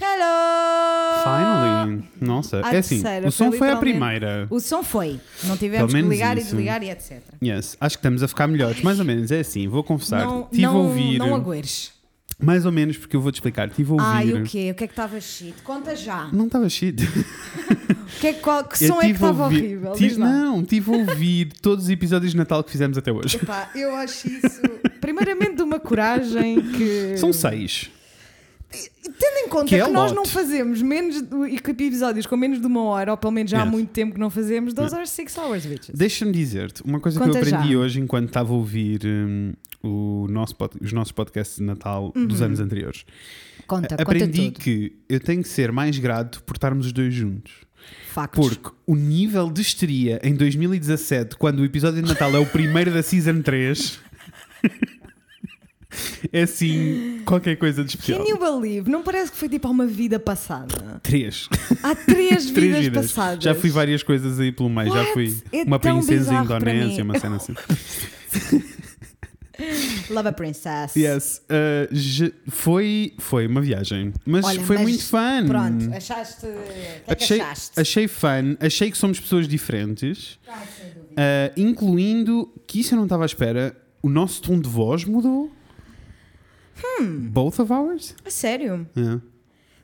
Hello! Finally! Nossa, À é assim, terceira, o som foi a primeira. O som foi. Não tivemos que ligar e isso. desligar e etc. Yes, acho que estamos a ficar melhores, mais ou menos. É assim, vou confessar. Não, Tive a não, ouvir. não agueires. Mais ou menos, porque eu vou te explicar. Tive a ouvir. Ai, o quê? O que é que estava shit? Conta já. Não estava shit. Que, é, que- qual, que som é que a estava horrível? tive- não, tive a ouvir todos os episódios de Natal que fizemos até hoje. Epá, eu acho isso, primeiramente, de uma coragem que. São seis. Tendo em conta Que que, é nós lot. não fazemos menos de- episódios com menos de uma hora, ou pelo menos já há Yes. muito tempo que não fazemos, those are six hours, bitches. Deixa-me dizer-te, uma coisa que Conta eu aprendi já. hoje enquanto estava a ouvir hum, o nosso pod- os nossos podcasts de Natal dos anos anteriores. Conta, conta aprendi tudo. que eu tenho que ser mais grato por estarmos os dois juntos. Factos. Porque o nível de histeria em 2017, quando o episódio de Natal é o primeiro da Season 3, é assim, qualquer coisa de especial. Can you believe? Não parece que foi tipo há uma vida passada? Três. Há três, Três vidas, passadas. Já fui várias coisas aí pelo meio. Já What? fui É uma princesa indonésia, uma cena assim. Love a Princess. Yes. uh, je- foi, foi uma viagem. Mas Olha, foi mas muito fun. Pronto, achaste. Que é que Achei, achaste? achei fun, achei que somos pessoas diferentes, dúvida. uh, incluindo que isso eu não estava à espera. O nosso tom de voz mudou. Hum. Both of ours? A sério? Yeah.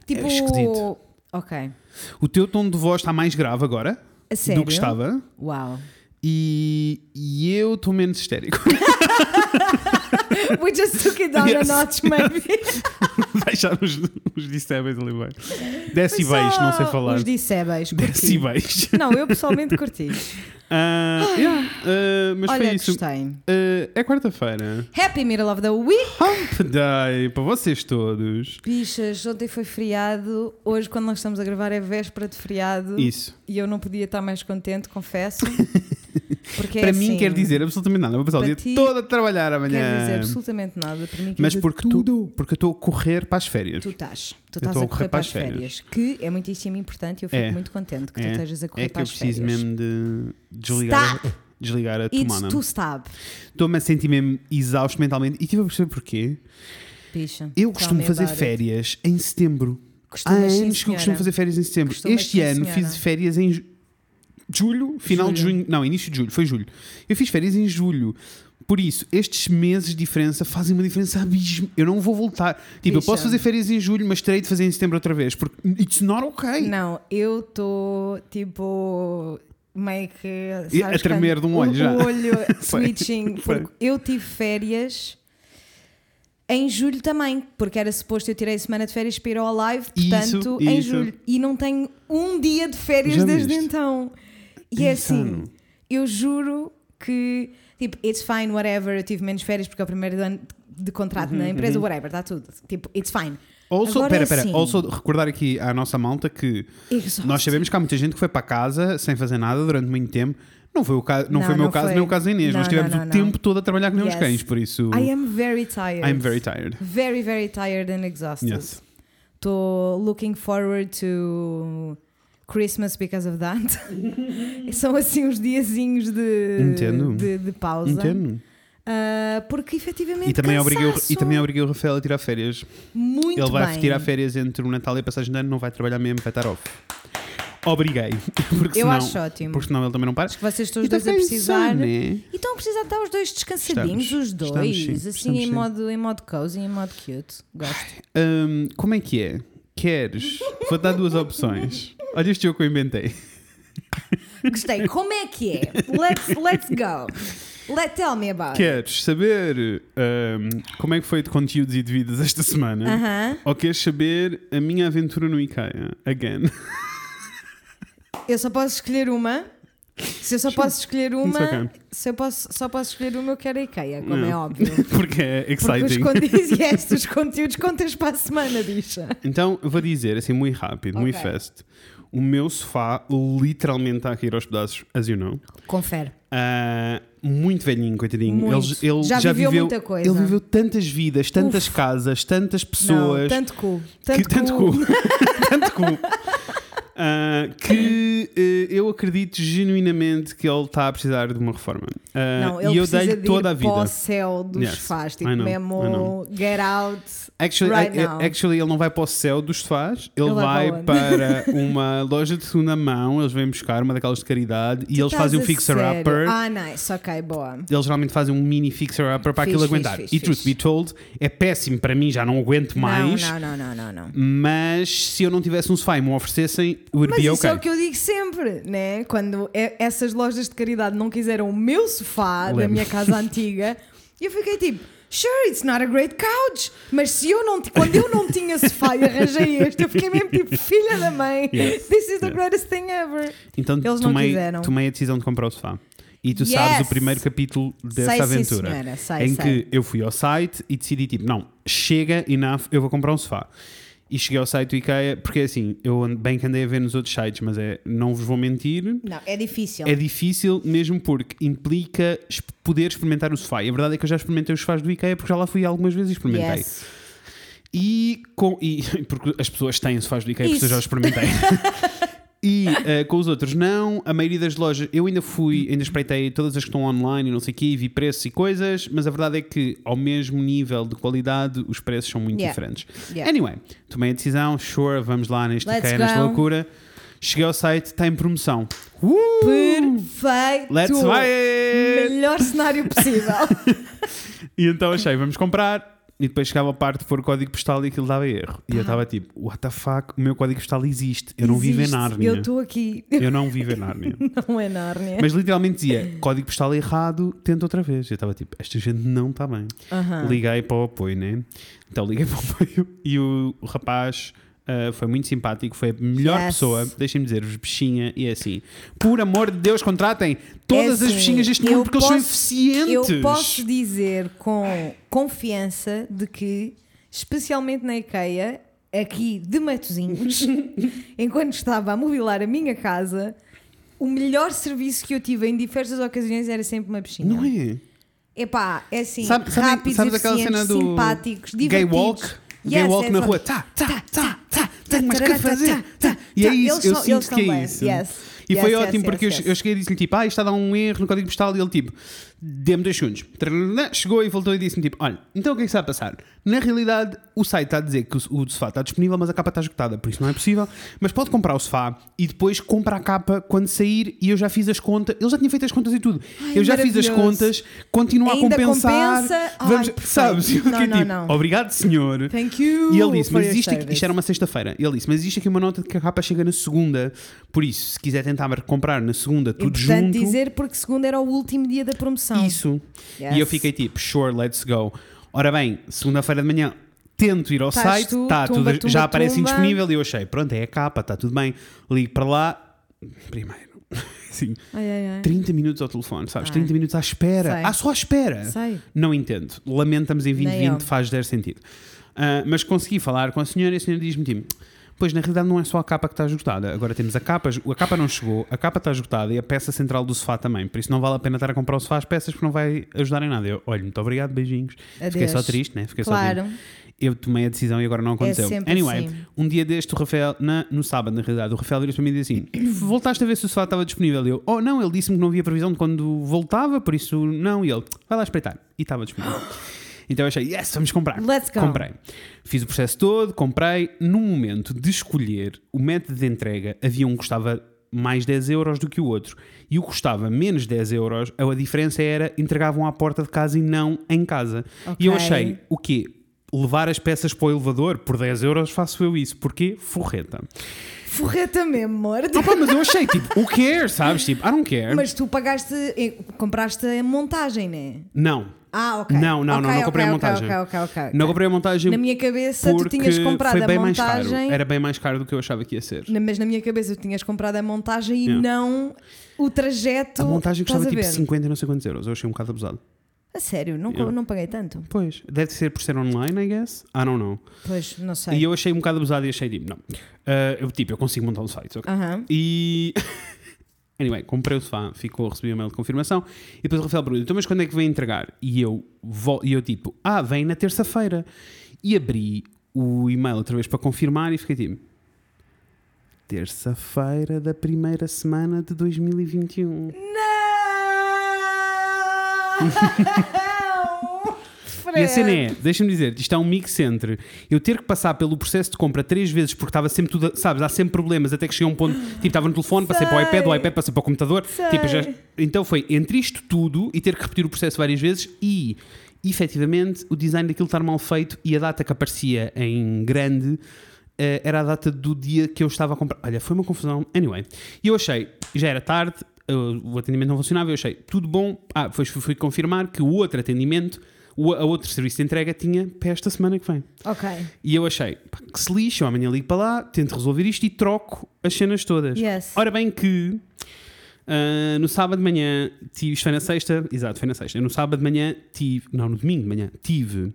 Tipo. esquisito. Ok. O teu tom de voz está mais grave agora A sério? do que estava. Uau. E, e eu estou menos histérico. We just took it down Yes. a notch, maybe. Deixar os, os decibéis ali bem. Decibéis, não sei falar. Os decibéis. Decibéis. Não, eu pessoalmente curti. Yeah, ah, mas Olha, foi isso. Ah, é quarta-feira. Happy Middle of the Week. Hump Day para vocês todos. Bichas, ontem foi feriado. Hoje, quando nós estamos a gravar, é véspera de feriado. Isso. E eu não podia estar mais contente, confesso. Porque é para mim assim, quer dizer absolutamente nada. Vou passar o para dia ti, todo a trabalhar amanhã. Quer dizer absolutamente nada. Para mim, mas porque tudo. tu, porque eu estou a correr para as férias. Tu estás. Tu Eu estás a correr para as férias. Que é muitíssimo importante e eu fico É. muito contente que tu É. estejas a correr É que para eu as preciso férias. mesmo de desligar, Stop! a, desligar a It's tomada. to stop. Estou-me a sentir mesmo exausto mentalmente e tive a perceber porquê. Bicha. Eu costumo fazer férias em setembro. Há Costumas, sim, anos que eu costumo fazer férias em setembro. Costumas, este sim, ano fiz férias em julho, final de Julho. junho. Não, início de julho, foi julho. Eu fiz férias em julho. Por isso, estes meses de diferença fazem uma diferença abismo. Eu não vou voltar. Tipo, eu Bicha. posso fazer férias em julho, mas terei de fazer em setembro outra vez. Porque it's not okay. Não, eu estou tipo meio que sabes, a tremer de um olho o, já. O olho switching. Porque eu tive férias em julho também, porque era suposto eu tirei semana de férias para ir ao live, Isso, portanto, em isso. julho. E não tenho um dia de férias Já desde viste? então. E é assim, eu juro que tipo, it's fine, whatever, eu tive menos férias porque é o primeiro ano de contrato Uhum, na empresa, whatever, está tudo. Tipo, it's fine. Also, Agora pera, é pera. assim. Also, recordar aqui à nossa malta que nós sabemos que há muita gente que foi para casa sem fazer nada durante muito tempo. Não foi o, caso, não Não, foi o meu não caso foi. nem o caso da Inês. Não, Nós tivemos o tempo todo a trabalhar uns Yes. cães, por isso. I am very tired. I'm very tired. Very, very tired and exhausted. Yes. Estou looking forward to Christmas because of that. São assim uns diazinhos de, Entendo. de, de pausa. Entendo. Ah, porque efetivamente E também, obriguei, e também obriguei o Rafael a tirar férias. Muito Ele vai bem. tirar férias entre o Natal e a passagem de ano, não vai trabalhar mesmo, vai estar off. Obriguei. Porque Eu senão, acho ótimo. Porque senão ele também não para. Acho que vocês estão os tá dois a precisar. né? E estão a precisar estar os dois descansadinhos, Estamos. os dois, Estamos, sim. assim Estamos, em, sim. modo, em modo cozy, em modo cute. Gosto. Hum, como é que é? Queres? Vou dar duas opções. Olha este jogo que eu inventei. Gostei. Como é que é? Let's, let's go. Let, tell me about. Queres saber hum, como é que foi de conteúdos e de vidas esta semana? Aham. Ou queres saber a minha aventura no IKEA? Again. Eu só posso escolher uma. Se eu só posso escolher uma, okay. se eu posso, só posso escolher uma, eu quero a IKEA, como Não. é óbvio. Porque é Porque os, exciting. conteúdos, yes, os conteúdos contas para a semana, bicha. Então, eu vou dizer assim, muito rápido, muito Ok. fast. O meu sofá literalmente está a cair aos pedaços, as you know. Confere. Ah, muito velhinho, coitadinho. Muito. Ele, ele Já viveu muita coisa. Ele viveu tantas vidas, tantas Uf. casas, tantas Não, pessoas. tanto cool. que- Tanto, tanto cool. tanto cool. Ah, que eh, eu acredito genuinamente que ele está a precisar de uma reforma. Ah, Não, ele e eu precisa dei-lhe de toda a ir para o vida. céu dos Yes, sofás. Tipo, know, mesmo get out. Actually, right I- now. actually, ele não vai para o céu dos sofás, ele, Ele vai vai para uma loja de segunda mão. Eles vêm buscar uma daquelas de caridade e Tu eles estás fazem um fixer-upper. Ah, nice, ok, boa. Eles geralmente fazem um mini fixer-upper para aquilo aguentar. fixe, e truth be told, é péssimo para mim, já não aguento mais. Não, não, não, não, não. Mas se eu não tivesse um sofá e me oferecessem, would Mas be isso okay. é o que eu digo sempre, né? Quando e- essas lojas de caridade não quiseram o meu sofá da minha casa antiga, eu fiquei tipo, sure, it's not a great couch. Mas se eu não, quando eu não tinha sofá e arranjei este, eu fiquei mesmo tipo, filha da mãe, Yes. this is the greatest thing ever. Então Eles não tomei, quiseram. tomei a decisão de comprar o sofá. E tu sabes Yes! o primeiro capítulo dessa Sei, sim, aventura. senhora, sei, em sei. que eu fui ao site e decidi, tipo, não, chega, enough, eu vou comprar um sofá. E cheguei ao site do IKEA, porque assim, eu bem que andei a ver nos outros sites, mas é, não vos vou mentir, Não, é difícil. é difícil mesmo porque implica poder experimentar o sofá. E a verdade é que eu já experimentei os sofás do IKEA porque já lá fui algumas vezes e experimentei. Yes. E, com, e porque as pessoas têm sofás do IKEA, porque eu Isso. já os experimentei. e eh, com os outros não, a maioria das lojas, eu ainda fui, ainda espreitei todas as que estão online e não sei o quê, vi preços e coisas, mas a verdade é que ao mesmo nível de qualidade os preços são muito Yeah. diferentes. Yeah. Anyway, tomei a decisão, sure, vamos lá neste Let's IKEA, nesta go. loucura. Cheguei ao site, está em promoção. Uh! Perfeito! Let's buy it! Melhor cenário possível. E então achei, vamos comprar. E depois chegava a parte de pôr o código postal e aquilo dava erro. E eu estava tipo, what the fuck, o meu código postal existe. Eu não vivo em Existe. Nárnia. Eu estou aqui. Eu não vivo em Nárnia. Não é Nárnia. Mas literalmente dizia, código postal errado, tenta outra vez. Eu estava tipo, esta gente não está bem. Aham. Liguei para o apoio, né? Então liguei para o apoio e o rapaz ah, foi muito simpático, foi a melhor Yes. pessoa, deixem-me dizer-vos, bichinha, e é assim, por amor de Deus, contratem todas É as assim, bichinhas deste eu mundo porque eles são posso- eficientes. Eu posso dizer com confiança de que, especialmente na IKEA, aqui de Matosinhos, enquanto estava a mobilar a minha casa, o melhor serviço que eu tive em diversas ocasiões era sempre uma piscina. Não é? Epá, é assim, Sabe- rápidos, sabes aquela eficientes, cena do simpáticos, Gay divertidos. walk? Yes, walk é na rua. Tá, tá, tá, tá. Tenho mais que fazer. E é isso, eu sinto que é isso. E foi ótimo porque eu cheguei e disse-lhe tipo, ah, isto está a dar um erro no código postal. E ele tipo, dê-me dois segundos. Chegou e voltou e disse-me tipo, olha, então o que é que está a passar? Na realidade, o site está a dizer que o, o sofá está disponível, mas a capa está esgotada, por isso não é possível. Mas pode comprar o sofá e depois compra a capa quando sair. E eu já fiz as contas, ele já tinha feito as contas e tudo. Ai, eu já fiz as contas, continua Ainda a compensar. compensa? Ai, Vamos, perfeito. sabes? Não, fiquei não, tipo, não. obrigado, senhor. Thank you. E ele disse, mas your isto, aqui- isto era uma sexta-feira. Ele disse, mas existe aqui uma nota de que a capa chega na segunda. Por isso, se quiser tentar comprar na segunda tudo Importante junto, dizer porque segundo era o último dia da promoção. Isso. Yes. E eu fiquei tipo, sure, let's go. Ora bem, segunda-feira de manhã tento ir ao Estás site, tu, tá tumba, tudo, tumba, já aparece tumba. indisponível e eu achei, pronto, é a capa, está tudo bem. Ligo para lá, primeiro, sim, Ai, ai, ai. 30 minutos ao telefone, sabes? Ai. 30 minutos à espera. Sei. Ah, só à espera. Sei. Não entendo. Lamentamos em Nem 2020, eu. faz zero sentido. Ah, mas consegui falar com a senhora e a senhora diz-me: tipo, Pois na realidade não é só a capa que está esgotada. Agora temos a capa, a capa não chegou, a capa está esgotada e a peça central do sofá também. Por isso não vale a pena estar a comprar o sofá as peças porque não vai ajudar em nada. Eu, olha, muito obrigado, beijinhos. Fiquei Adeus. só triste, né? Fiquei só Claro. triste. Eu tomei a decisão e agora não aconteceu. sempre anyway, assim. um dia deste, o Rafael, na- no sábado, na realidade, o Rafael disse para mim e disse assim: Voltaste a ver se o sofá estava disponível? E eu, oh não, ele disse-me que não havia previsão de quando voltava, por isso não. E ele, vai lá espreitar. E estava disponível. Então eu achei, yes, vamos comprar. Let's go. Comprei. Fiz o processo todo, comprei. No momento de escolher o método de entrega, havia um que custava mais 10 euros do que o outro. E o que custava menos 10 euros, a diferença era entregavam à porta de casa e não em casa. E eu achei, o quê? Levar as peças para o elevador por 10 euros faço eu isso. Porquê? Forreta. Forreta mesmo, amor. Ah, mas eu achei, tipo, who cares, sabes? Tipo, I don't care. Mas tu pagaste, eh, compraste a montagem, né? Não. Ah, ok. Não, não, não, Ok, não comprei ok, a montagem. ok, ok, ok. Não comprei a montagem Na minha cabeça, tu tinhas comprado foi bem a mais caro. montagem. Era bem mais caro do que eu achava que ia ser. Na- Mas na minha cabeça, tu tinhas comprado a montagem e Yeah. não o trajeto. A montagem custava tipo ver? 50 e não sei quantos euros. Eu achei um bocado abusado. A sério, não, Yeah. não paguei tanto. Pois, deve ser por ser online, I guess. I don't know. Pois, não sei. E eu achei um bocado abusado e achei tipo, não. Ah, eu, tipo, eu consigo montar um site, ok? Aham. E. Anyway, comprei o sofá, ficou, recebi o e-mail de confirmação e depois o Rafael perguntou: então, mas quando é que vem entregar? E eu, e eu tipo, ah, vem na terça-feira. E abri o e-mail outra vez para confirmar e fiquei tipo, terça-feira da primeira semana de 2021. Não! E a cena é, deixa-me dizer, isto é um mix entre eu ter que passar pelo processo de compra três vezes porque estava sempre tudo, sabes, há sempre problemas até que chega um ponto, tipo, estava no telefone, passei para o Sei. iPad, do iPad passei para o computador, Sei. tipo, já- então foi entre isto tudo e ter que repetir o processo várias vezes e efetivamente o design daquilo estar mal feito e a data que aparecia em grande eh, era a data do dia que eu estava a comprar. Olha, foi uma confusão. Anyway, e eu achei, já era tarde, eh, o atendimento não funcionava, eu achei tudo bom. Ah, depois fui confirmar que o outro atendimento, o a outro serviço de entrega tinha para esta semana que vem. Ok. E eu achei, pá, que se lixe, eu amanhã ligo para lá, tento resolver isto e troco as cenas todas. Yes. Ora bem que ah, no sábado de manhã tive, isto foi na sexta, exato, foi na sexta. Eu no sábado de manhã tive, não, no domingo de manhã, tive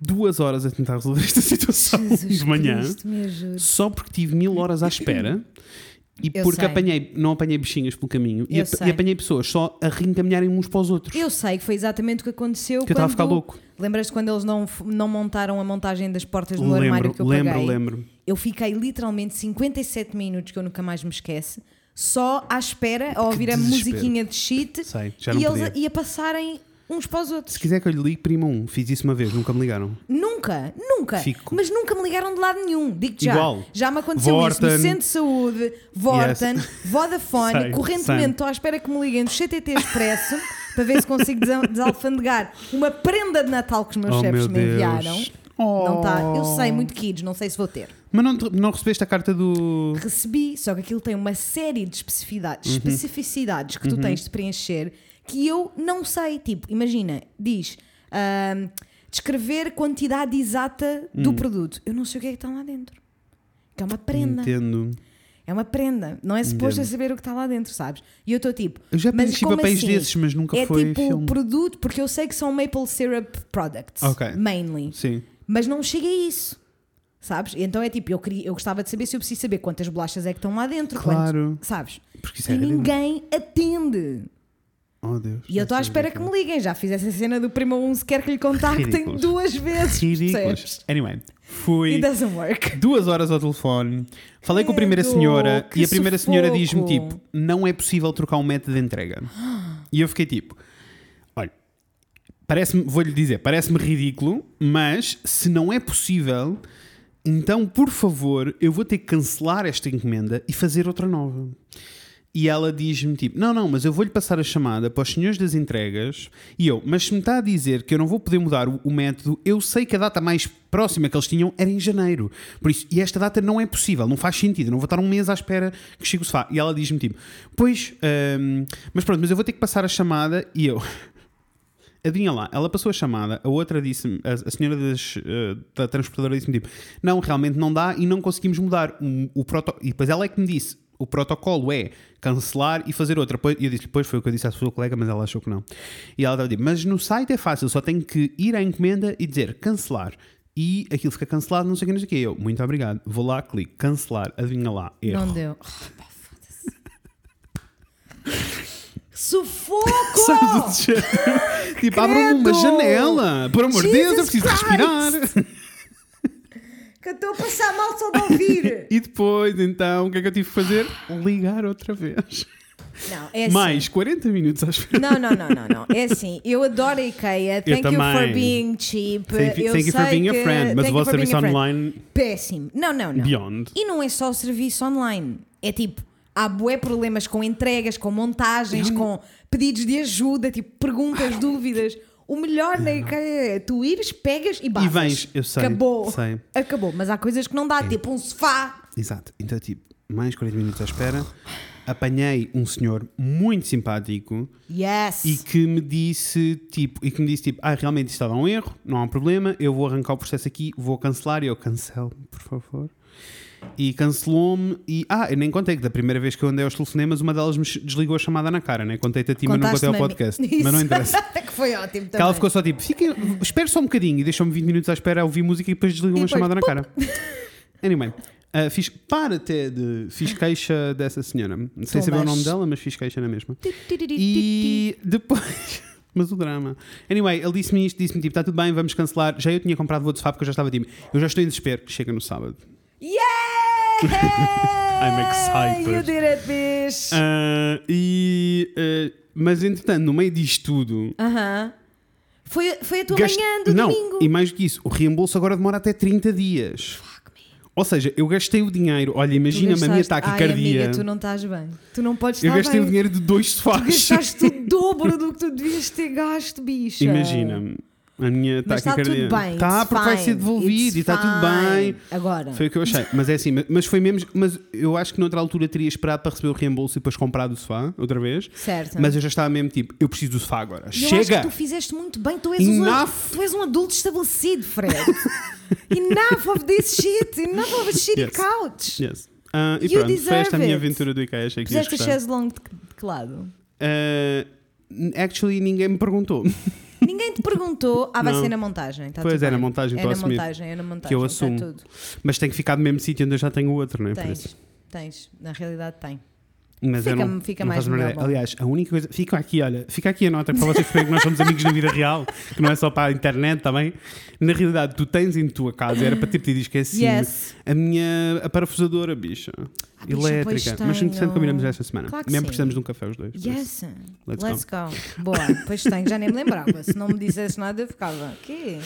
duas horas a tentar resolver esta situação Jesus de manhã, Cristo, só porque tive mil horas à espera. E Eu porque sei. apanhei, não apanhei bichinhas pelo caminho e, ap- sei. e apanhei pessoas só a reencaminharem uns para os outros. Eu sei que foi exatamente o que aconteceu que eu estava a ficar louco. Lembras-te quando eles não, não montaram a montagem das portas do Lembro, armário que eu lembro, paguei? lembro. Eu fiquei literalmente 57 minutos, que eu nunca mais me esquece, só à espera, a ouvir a musiquinha de shit Sei, e eles a, e a passarem uns para os Se outros. quiser que eu lhe ligue, prima um. Fiz isso uma vez, nunca me ligaram. Nunca, nunca. Fico. Mas nunca me ligaram de lado nenhum. Digo-te já. Igual. Já me aconteceu isso Vorten. no Centro de Saúde, Vorten, Yes. Vodafone. Sei, correntemente sei. estou à espera que me liguem do CTT Expresso para ver se consigo desa- desalfandegar uma prenda de Natal que os meus Oh, chefes meu me enviaram. Oh. Não está. Eu sei, muito kids, não sei se vou ter. Mas não, não recebeste a carta do. Recebi, só que aquilo tem uma série de especificidades, Uhum. especificidades que tu tens de preencher que eu não sei. Tipo, imagina, diz ahm, descrever quantidade exata do Hum. produto. Eu não sei o que é que está lá dentro. Que é uma prenda. Entendo. É uma prenda. Não é suposto Entendo. saber o que está lá dentro, sabes? E eu estou tipo. Eu já mas preenchi como papéis assim? desses, mas nunca é foi tipo filme. produto, porque eu sei que são maple syrup products, Ok. mainly. Sim. Mas não chega a isso. Sabes? Então é tipo, eu, queria, eu gostava de saber se eu preciso saber quantas bolachas é que estão lá dentro. Claro. quantos- sabes? Porque isso é E ninguém atende. Oh, Deus. E eu estou à espera que me liguem. Já fiz essa cena do primo 11 quer que lhe contactem Ridículos. duas vezes. Ridículos. Anyway, fui It doesn't work. duas horas ao telefone. Falei com a primeira Credo, senhora que e a primeira senhora sufoco. diz-me tipo: não é possível trocar um método de entrega. E eu fiquei tipo: olha, parece-me, vou-lhe dizer, parece-me ridículo, mas se não é possível, então por favor, eu vou ter que cancelar esta encomenda e fazer outra nova. E ela diz-me tipo: Não, não, mas eu vou-lhe passar a chamada para os senhores das entregas. E eu, mas se me está a dizer que eu não vou poder mudar o, o método, eu sei que a data mais próxima que eles tinham era em janeiro. Por isso, e esta data não é possível, não faz sentido. Não vou estar um mês à espera que chegue o sofá. E ela diz-me tipo: Pois, hum, mas pronto, mas eu vou ter que passar a chamada. E eu. Adivinha lá, ela passou a chamada, a outra disse-me, a, senhora das, eh, da transportadora disse-me tipo, não, realmente não dá e não conseguimos mudar o, o protocolo. E depois ela é que me disse, o protocolo é cancelar e fazer outra. E eu disse, depois foi o que eu disse à sua colega, mas ela achou que não. E ela estava a dizer, mas no site é fácil, só tenho que ir à encomenda e dizer cancelar. E aquilo fica cancelado, não sei o que, não sei o que. Eu, muito obrigado, vou lá, clico, cancelar, adivinha lá, erro. Não deu. Foda-se. Sufoco! Sabes? Tipo, abram uma janela, por amor de Deus, eu preciso respirar. Que eu estou a passar mal só de ouvir. E depois, então, o que é que eu tive que fazer? Ligar outra vez. Não, é assim. Mais 40 minutos à espera. Não, não, não, não, não. É assim, eu adoro a IKEA. Thank you for também. being cheap. Thank you, eu thank you for being a friend, mas o you vosso for serviço online, Péssimo. Não, não, não. beyond. E não é só o serviço online. É tipo, há bué problemas com entregas, com montagens, com pedidos de ajuda, tipo, perguntas, dúvidas. O melhor na IKEA é tu ires, pegas e basas. vens, eu sei, Acabou. sei. Acabou. Mas há coisas que não dá, tipo um sofá. Exato. Então, tipo, mais 40 minutos à espera. Apanhei um senhor muito simpático Yes. e que me disse, tipo, e que me disse, tipo, ah, realmente isto estava um erro, não há um problema, eu vou arrancar o processo aqui, vou cancelar e eu cancelo, por favor. E cancelou-me e, ah, eu nem contei que da primeira vez que eu andei aos telefonemas, uma delas me desligou a chamada na cara, né? Contei-te a ti, mas não contei ao podcast. mim. Mas não Isso. interessa. que foi ótimo também. ela ficou só tipo, fica, espera só um bocadinho e deixou-me 20 minutos à espera a ouvir música e depois desligou uma chamada na cara. Anyway, uh, fiz, para até de, fiz queixa dessa senhora. Não sei saber o Tombas. nome dela, mas fiz queixa na mesma. E depois. Mas o drama. Anyway, ele disse-me isto, disse-me tipo, está tudo bem, vamos cancelar. Já eu tinha comprado o outro sofá porque eu já estava tipo, eu já estou em desespero. Chega no sábado. Yay! I'm excited. You did it, bitch! Ah, e, ah, mas entretanto, no meio disto tudo. Aham. Foi, foi a tua gaste- manhã do não, domingo. e mais do que isso, o reembolso agora demora até 30 dias. Fuck me. Ou seja, eu gastei o dinheiro. Olha, imagina-me a minha taquicardia. Ai, amiga, tu não estás bem. Tu não podes eu estar gastei bem. o dinheiro de dois sofás. Gastaste o dobro do que tu devias ter gasto, bicha. Imagina-me. A minha Mas está tudo bem. Tá, it's porque vai fine, ser devolvido e está tudo bem. Agora. Foi o que eu achei. Mas é assim, mas foi mesmo. Mas eu acho que noutra altura teria esperado para receber o reembolso e depois comprar do sofá, outra vez. Certo. Mas eu já estava mesmo tipo, eu preciso do sofá agora. Eu acho que Chega! tu fizeste muito bem. Tu és, um, tu és um adulto estabelecido, Fred. enough of this shit. Enough of a shitty Yes. couch. Yes. Ah, e You pronto, foi esta a minha aventura do IKEA. Achei que Puseste a chaise longue de, que lado? Ah, actually, ninguém me perguntou. Ninguém te perguntou. Ah, vai Não. ser na montagem. Tá Pois, é na bem. montagem, É na assumir. montagem, é na montagem. Que eu tá assumo. Mas tem que ficar no mesmo sítio onde eu já tenho o outro, não é? Tens, tens. Na realidade, tem. Mas eu Fica- não, fica não mais a melhor. Aliás, a única coisa. Fica aqui, olha, fica aqui a nota para vocês perceberem que nós somos amigos na vida real, que não é só para a internet também. Na realidade, tu tens em tua casa, era para ter pedido que assim, Yes. a minha parafusadora, bicha. Ah, bicha, pois elétrica. Mas tenho. interessante combinamos esta semana. Claro que Mesmo sim. precisamos de um café os dois. Yes. Let's Let's, go. Boa, pois tenho, já nem me lembrava. Se não me dissesse nada, eu ficava. Quê?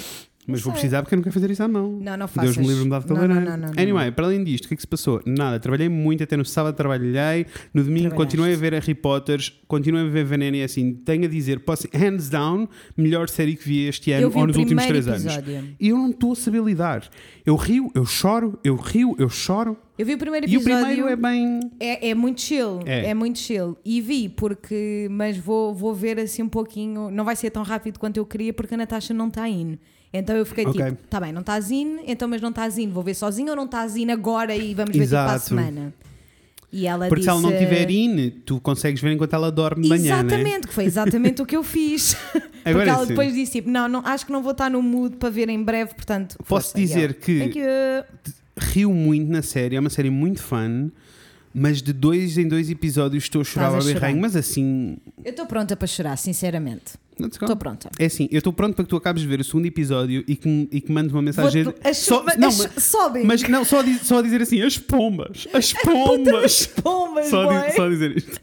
Mas vou precisar porque eu não quero fazer isso à mão. Não, não faças. Deus me livre me dá de Não, não, não, não, Anyway, para além disto, o que é que se passou? Nada, trabalhei muito, até no sábado trabalhei, no domingo continuei a ver Harry Potter, continuei a ver Veneno e assim, tenho a dizer, posso, hands down, melhor série que vi este ano ou nos últimos três anos. episódio. E eu não estou a saber lidar. Eu rio, eu choro, eu rio, eu choro. Eu vi o primeiro E o episódio. primeiro é bem. É, é muito chill, É. é. muito chill. E vi porque, mas vou, vou ver assim um pouquinho. Não vai ser tão rápido quanto eu queria porque a Natasha não está in. Então eu fiquei Ok. tipo, tá bem, não estás in, então mas não estás in, vou ver sozinho ou não estás in agora e vamos ver tipo para a Exato. semana. E ela Porque disse, se ela não tiver in, tu consegues ver enquanto ela dorme de manhã, né? Exatamente, que foi exatamente o que eu fiz. Agora Porque ela sim. depois disse tipo, não, não, acho que não vou estar no mood para ver em breve, portanto. Posso dizer que- rio muito na série, é uma série muito fun, mas de dois em dois episódios estou a chorar ao berrenho, chorar. mas assim. Eu estou pronta para chorar, sinceramente. Let's go. Estou pronta. É assim, eu estou pronto para que tu acabes de ver o segundo episódio e que, e que mandes uma mensagem. Vou- as- só, mas- não, as- mas, sobem. mas não, só, diz- só a dizer assim, as pombas, as pombas. Pombas, Só, di- só dizer isto.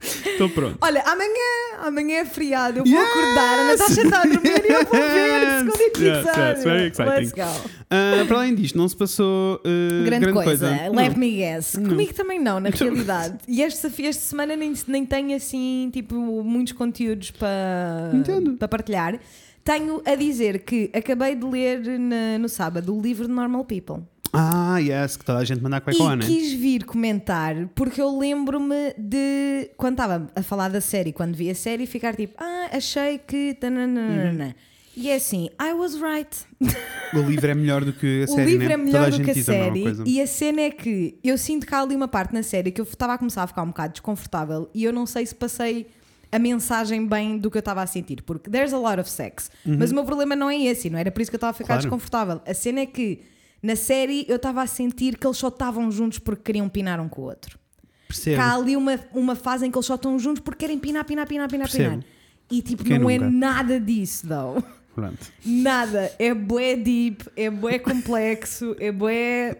Estou pronto. Olha, amanhã, amanhã é feriado, eu vou Yes! acordar, a Natasha está a dormir e eu vou ver o segundo Yes, episódio. yes, very exciting. Let's go. Ah, para além disto, não se passou ah, Grande, coisa, Não. let me guess. Comigo também não, na realidade. E esta, esta semana nem, nem tenho assim, tipo, muitos conteúdos para, Entendo. para partilhar. Tenho a dizer que acabei de ler na- no sábado o livro de Normal People. Ah, yes, que toda a gente manda a cueca E né? quis vir comentar porque eu lembro-me de quando estava a falar da série, quando vi a série, ficar tipo, ah, achei que. tananana." Uhum. E é assim, I was right. O livro é melhor do que a o série, livro né? é melhor do que a série. E a cena é que eu sinto que há ali uma parte na série que eu estava a começar a ficar um bocado desconfortável e eu não sei se passei a mensagem bem do que eu estava a sentir, porque there's a lot of sex. Mas o meu problema não é esse, não era por isso que eu estava a ficar Uhum. Claro. desconfortável. A cena é que na série eu estava a sentir que eles só estavam juntos porque queriam pinar um com o outro. Percebo. Há ali uma, uma fase em que eles só estão juntos porque querem pinar, pinar, pinar, pinar, Percebo. pinar. E tipo, Quem não é nunca? nada disso, though. Pronto. Nada. É bué deep, é bué complexo, é bué.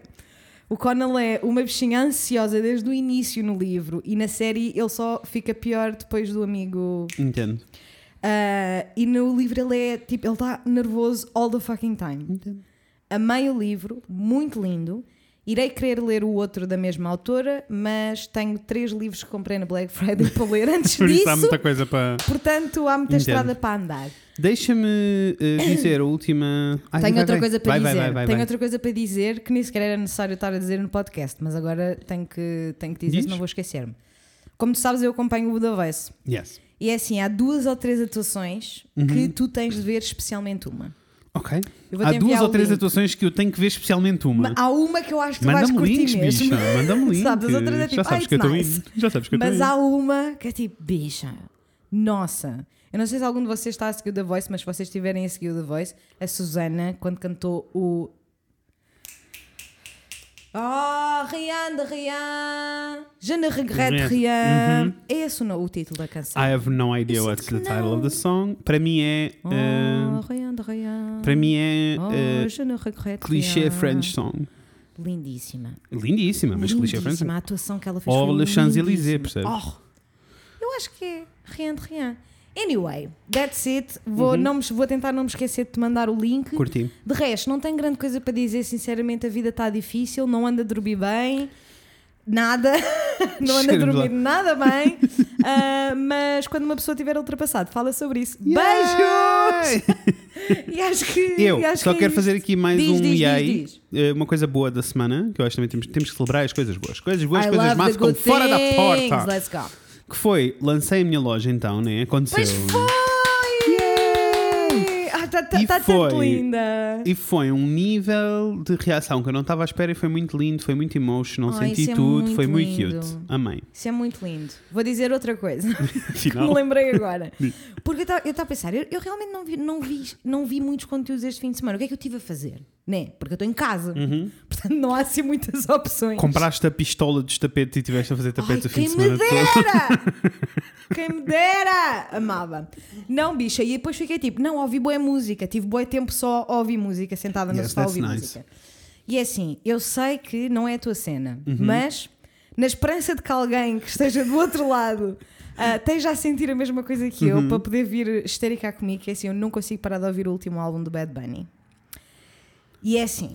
O Connell é uma bichinha ansiosa desde o início no livro e na série ele só fica pior depois do amigo. Entendo. Ah, e no livro ele é tipo, ele está nervoso all the fucking time. Entendo. Amei o livro, muito lindo. Irei querer ler o outro da mesma autora, mas tenho três livros que comprei na Black Friday para ler antes Por isso há disso. muita coisa para. Portanto, há muita Entendo. estrada para andar. Deixa-me eh, dizer a última. Ai, Tenho vai, outra vai. coisa para Vai, vai, dizer. tenho outra coisa para dizer que nem sequer era necessário estar a dizer no podcast, mas agora tenho que, tenho que dizer, Diz. senão vou esquecer-me. Como tu sabes, eu acompanho o Voice. Yes. E é assim, há duas ou três atuações Uhum. que tu tens de ver especialmente uma. Ok. Há duas ou três atuações que eu tenho que ver especialmente uma. Ma- Há uma que eu acho que tu vais curtir links, mesmo. bicha. Manda-me links. Sabes, as outras é tipo, Já sabes "Ah, que eu estou indo. nice." Já sabes que eu Mas há uma que é tipo, bicha, nossa. Eu não sei se algum de vocês está a seguir o The Voice, mas se vocês estiverem a seguir o The Voice, a Susana, quando cantou o. Oh, rien de rien, je ne regrette rien. Uhum. É esse o, o título da canção. I have no idea what's the title of the song. Para mim é. Oh, eh, rien de rien. para mim é. Oh, eh, je ne regrette clichê rien. French song. lindíssima. Lindíssima, mas clichê lindíssima. francês. A atuação que ela fez foi Le Champs-Élysées, percebes? Oh, eu acho que é rien de rien. Anyway, that's it. Vou, Uhum. não me- vou tentar não me esquecer de te mandar o link. Curti. De resto, não tenho grande coisa para dizer, sinceramente, a vida está difícil, não anda a dormir bem, nada, não anda a dormir nada bem, Ah, mas quando uma pessoa tiver ultrapassado, fala sobre isso. Beijos! Yay! E acho que. Eu acho só que é quero isto. fazer aqui mais Diz, um diz, diz, yay. diz. Eh, Uma coisa boa da semana, que eu acho que também temos, temos que celebrar as coisas boas. Coisas boas, I coisas más ficam fora da porta. Let's go. Que foi, lancei a minha loja então, né? Aconteceu. Pois foi! Ah, está tá, E tá foi. tanto linda! E foi um nível de reação que eu não estava à espera e foi muito lindo, foi muito emotional, Ai, senti isso é tudo, muito foi muito lindo. cute. Amei. Isso é muito lindo. Vou dizer outra coisa. que me lembrei agora. Porque eu estava a pensar, eu, eu realmente não vi, não, vi, não vi muitos conteúdos este fim de semana. O que é que eu tive a fazer? Né? Porque eu estou em casa. Uhum. Portanto, não há assim muitas opções. Compraste a pistola dos tapetes e tiveste a fazer tapetes o fim quem de me semana todo. dera! quem me dera! Amava. Não, bicha, e depois fiquei tipo, não, ouvi boa música. Tive bom tempo só a ouvir música, sentada no Yes, sofá a ouvir nice. música. E é assim, eu sei que não é a tua cena, Uhum. mas na esperança de que alguém que esteja do outro lado ah, esteja a sentir a mesma coisa que Uhum. eu para poder vir histérica comigo, que é assim, eu não consigo parar de ouvir o último álbum do Bad Bunny. E é assim,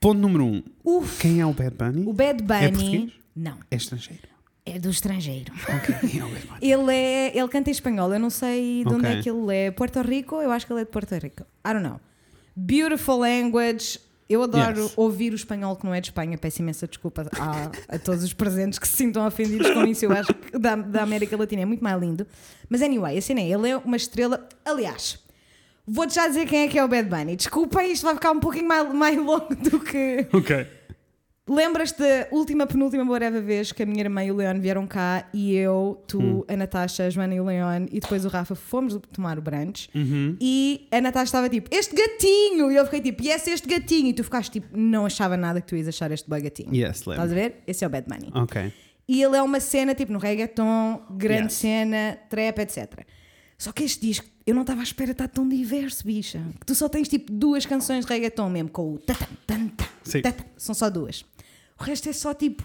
Ponto número um. uf, Quem é o Bad Bunny? o Bad É Bunny. português? não, É estrangeiro. é do estrangeiro. Ok, quem é? Ele, é, ele canta em espanhol, eu não sei de onde Ok. é que ele é. Porto Rico? Eu acho que ele é de Porto Rico. I don't know. Beautiful language. Eu adoro Yes. ouvir o espanhol que não é de Espanha. Peço imensa desculpa a, a todos os presentes que se sintam ofendidos com isso. Eu acho que da, da América Latina é muito mais lindo. Mas anyway, assim é. Ele é uma estrela. Aliás, vou-te já dizer quem é que é o Bad Bunny. Desculpem, isto vai ficar um pouquinho mais, mais longo do que. Ok. Lembras-te da última, penúltima, whatever vez que a minha irmã e o Leon vieram cá e eu, tu, Hum. a Natasha, a Joana e o Leon e depois o Rafa fomos tomar o brunch Uhum. e a Natasha estava tipo, este gatinho! E eu fiquei tipo, yes, este gatinho! E tu ficaste tipo, não achava nada que tu ias achar este boy gatinho. Yes, Estás lembro. a ver? Esse é o Bad Bunny. Ok. E ele é uma cena tipo no reggaeton, grande Yes. cena, trap, etc. Só que este disco, eu não estava à espera estar tão diverso, bicha. Que tu só tens tipo duas canções de reggaeton mesmo, com o tatam, tatam. São só duas. O resto é só tipo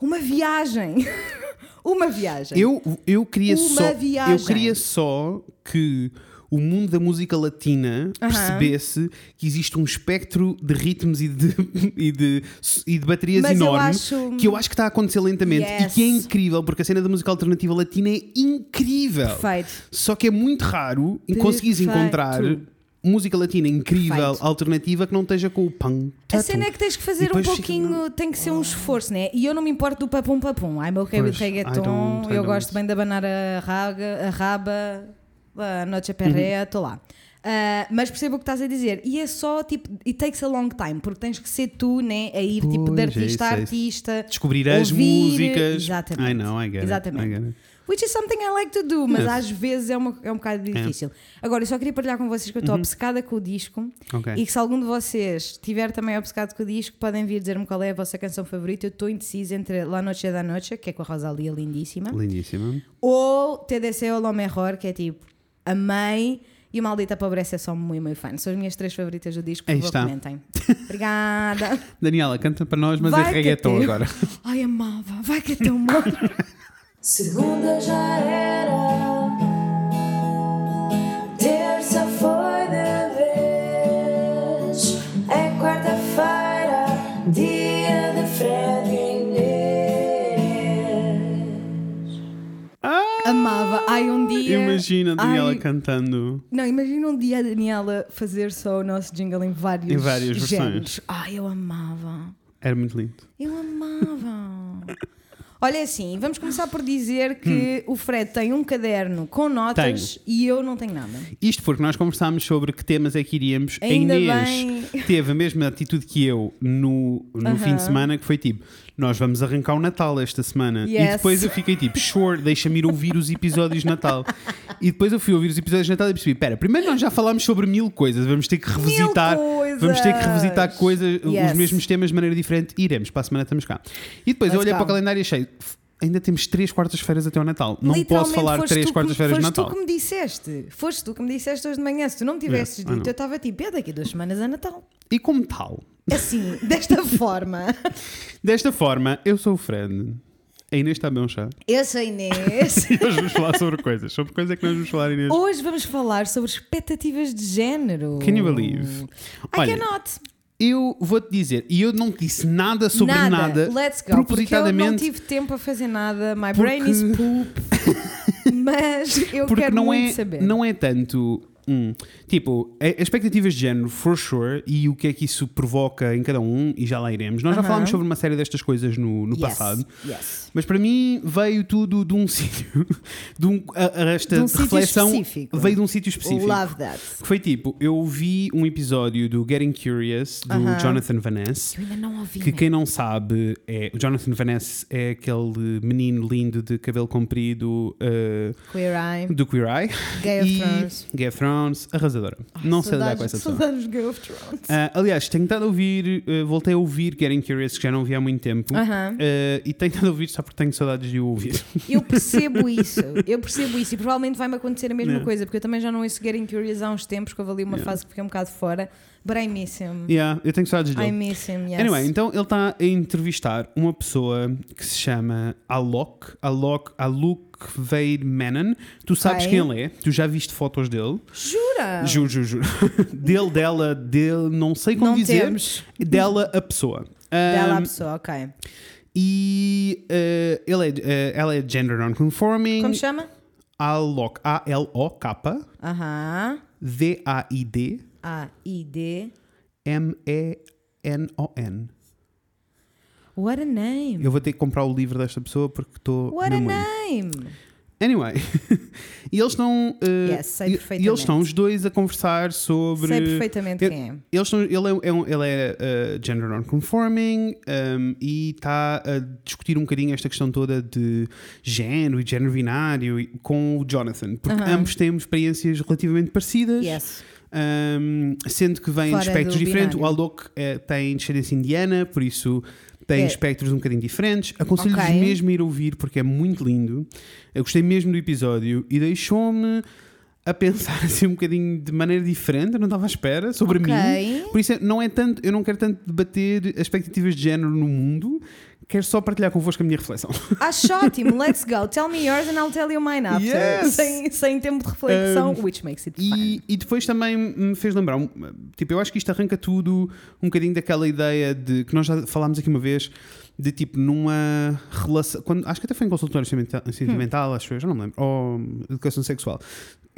uma viagem. uma viagem. Eu, eu queria Uma só. viagem. Eu queria só que o mundo da música latina Aham. percebesse que existe um espectro de ritmos e de, e de, e de baterias Mas eu acho- que eu acho que está a acontecer lentamente e Yes. que é incrível, porque a cena da música alternativa latina é incrível. Perfeito. Só que é muito raro em conseguires Perfeito. encontrar música latina incrível, Perfeito. alternativa, que não esteja com o pão. A cena é que tens que fazer um pouquinho, tem que ser um esforço, né? E eu não me importo do papum papum. I'm okay Pois, with reggaeton, eu gosto bem de abanar a, raga, a raba, a noche perrea, estou lá. Ah, mas percebo o que estás a dizer. E é só tipo, it takes a long time, porque tens que ser tu, né? A ir tipo de Pois, é artista a é artista. Descobrir as ouvir, músicas. Exatamente. I know, I get it, Exatamente. I get it. Which is something I like to do, mas Yes. às vezes é, uma, é um bocado difícil. Agora, eu só queria partilhar com vocês que eu estou obcecada com o disco Uhum. Ok. e que se algum de vocês estiver também obcecado com o disco, podem vir dizer-me qual é a vossa canção favorita. Eu estou indecisa entre La Noche da Noche, que é com a Rosalia lindíssima, Lindíssima. ou Te Deseo Lo Mejor, que é tipo Amei e o Maldita Pobreza é só muito, muito fã. São as minhas três favoritas do disco, por Aí favor, está. comentem. Obrigada. Daniela, canta para nós, mas Vai é reggaeton teu. agora. Ai, amava. Vai que é teu amor. Segunda já era, Ai, um dia. Imagina a Daniela Ai, cantando. Não, imagina um dia a Daniela fazer só o nosso jingle em vários, Em várias versões. géneros. Ai, eu amava. Era muito lindo. Eu amava. Olha assim, vamos começar por dizer que o Fred tem um caderno com notas e eu não tenho nada. Isto porque nós conversámos sobre que temas é que iríamos. Ainda a Inês bem. teve a mesma atitude que eu no, no fim de semana, que foi tipo: nós vamos arrancar o Natal esta semana. E Yes. depois eu fiquei tipo: sure, deixa-me ir ouvir os episódios de Natal. E depois eu fui ouvir os episódios de Natal e percebi: pera, primeiro nós já falámos sobre mil coisas, vamos ter que revisitar. coisas. Vamos ter que revisitar coisas, Yes. os mesmos temas de maneira diferente. E iremos, para a semana estamos cá. E depois eu Let's olhei go. para o calendário e achei. "F- Ainda temos três quartas-feiras até ao Natal. Não posso falar foste três quartas-feiras de foste Natal. tu que me disseste. Foste tu que me disseste hoje de manhã. Se tu não me tivesses Yes, I know. dito, eu estava tipo, é daqui a duas semanas é Natal. E como tal, Assim, desta forma. Desta forma, eu sou o Fred. A Inês está a beber um chá. Eu sou a Inês. E hoje vamos falar sobre coisas. Sobre coisas é que nós vamos falar, Inês. Hoje vamos falar sobre expectativas de género. Can you believe? I Olha, cannot. Eu vou-te dizer, e eu não disse nada sobre nada, nada. Let's go. Porque eu não propositadamente, tive tempo a fazer nada. My Porque- brain is poop. Mas eu porque quero não muito é, saber. não é tanto. Hum, tipo, é- expectativas de género, for sure, e o que é que isso provoca em cada um, e já lá iremos. Nós já Aham. falámos sobre uma série destas coisas no, no Yes, passado. Yes. Mas para mim veio tudo de um sítio. De um, a- a- esta De um reflexão veio de um sítio específico. Love that. Que foi tipo, eu vi um episódio do Getting Curious do Aham. Jonathan Van Ness. Eu ainda não ouvi. Que né? quem não sabe é o Jonathan Van Ness é aquele menino lindo de cabelo comprido uh, Queer Eye. do Queer Eye Game of Thrones. Game of Thrones, arrasadora. não sei lidar com essa pessoa. Saudades de Game of Thrones. Ah, aliás, tenho estado a ouvir, uh, voltei a ouvir Getting Curious, que já não ouvi há muito tempo. Aham. Uh, e tenho estado a ouvir só porque tenho saudades de o ouvir. Eu percebo isso, eu percebo isso e provavelmente vai-me acontecer a mesma coisa, porque eu também já não ouço Getting Curious há uns tempos, que houve ali uma fase que fiquei um bocado fora, but I miss him. yeah, eu tenho saudades I dele. miss him, yes. Anyway, então ele está a entrevistar uma pessoa que se chama Alok, Alok, Alok Veid Menon. Tu sabes Ok. quem ele é, tu já viste fotos dele. Jura? Juro, juro, juro. dele, dela, dele, não sei como não dizer. temos Dela, a pessoa. dela a Um, pessoa, ok. E uh, ele é, uh, ela é gender non-conforming. Como chama? Alok, A-L-O-K, Aham. V-A-I-D, A-I-D. M-E-N-O-N. What a name. Eu vou ter que comprar o livro desta pessoa porque estou. What a name. Anyway, e eles estão. uh, Yes, sei e- e perfeitamente. eles estão os dois a conversar sobre. Sei perfeitamente quem é. Eles estão, ele é, é um- ele é uh, gender non-conforming um, e está a discutir um bocadinho esta questão toda de género e género binário com o Jonathan, porque Aham. ambos têm experiências relativamente parecidas. Yes. Um, sendo que vêm de espectros diferentes. O. Alok eh, tem descendência indiana, por isso tem É. espectros um bocadinho diferentes. Aconselho-vos Ok. mesmo a ir ouvir porque é muito lindo. Eu gostei mesmo do episódio e deixou-me a pensar assim um bocadinho de maneira diferente. Eu não estava à espera sobre mim. Ok. Por isso é- não é tanto, eu não quero tanto debater as expectativas de género no mundo. Quero só partilhar convosco a minha reflexão. Acho ótimo. Let's go. Tell me yours and I'll tell you mine after. Yes. Sem, sem tempo de reflexão, Um, which makes it fun. E, e depois também me fez lembrar, tipo, eu acho que isto arranca tudo um bocadinho daquela ideia de que nós já falámos aqui uma vez, de tipo, numa relação, quando, acho que até foi em consultório sentimental, sentimental acho eu, já não me lembro, ou educação sexual,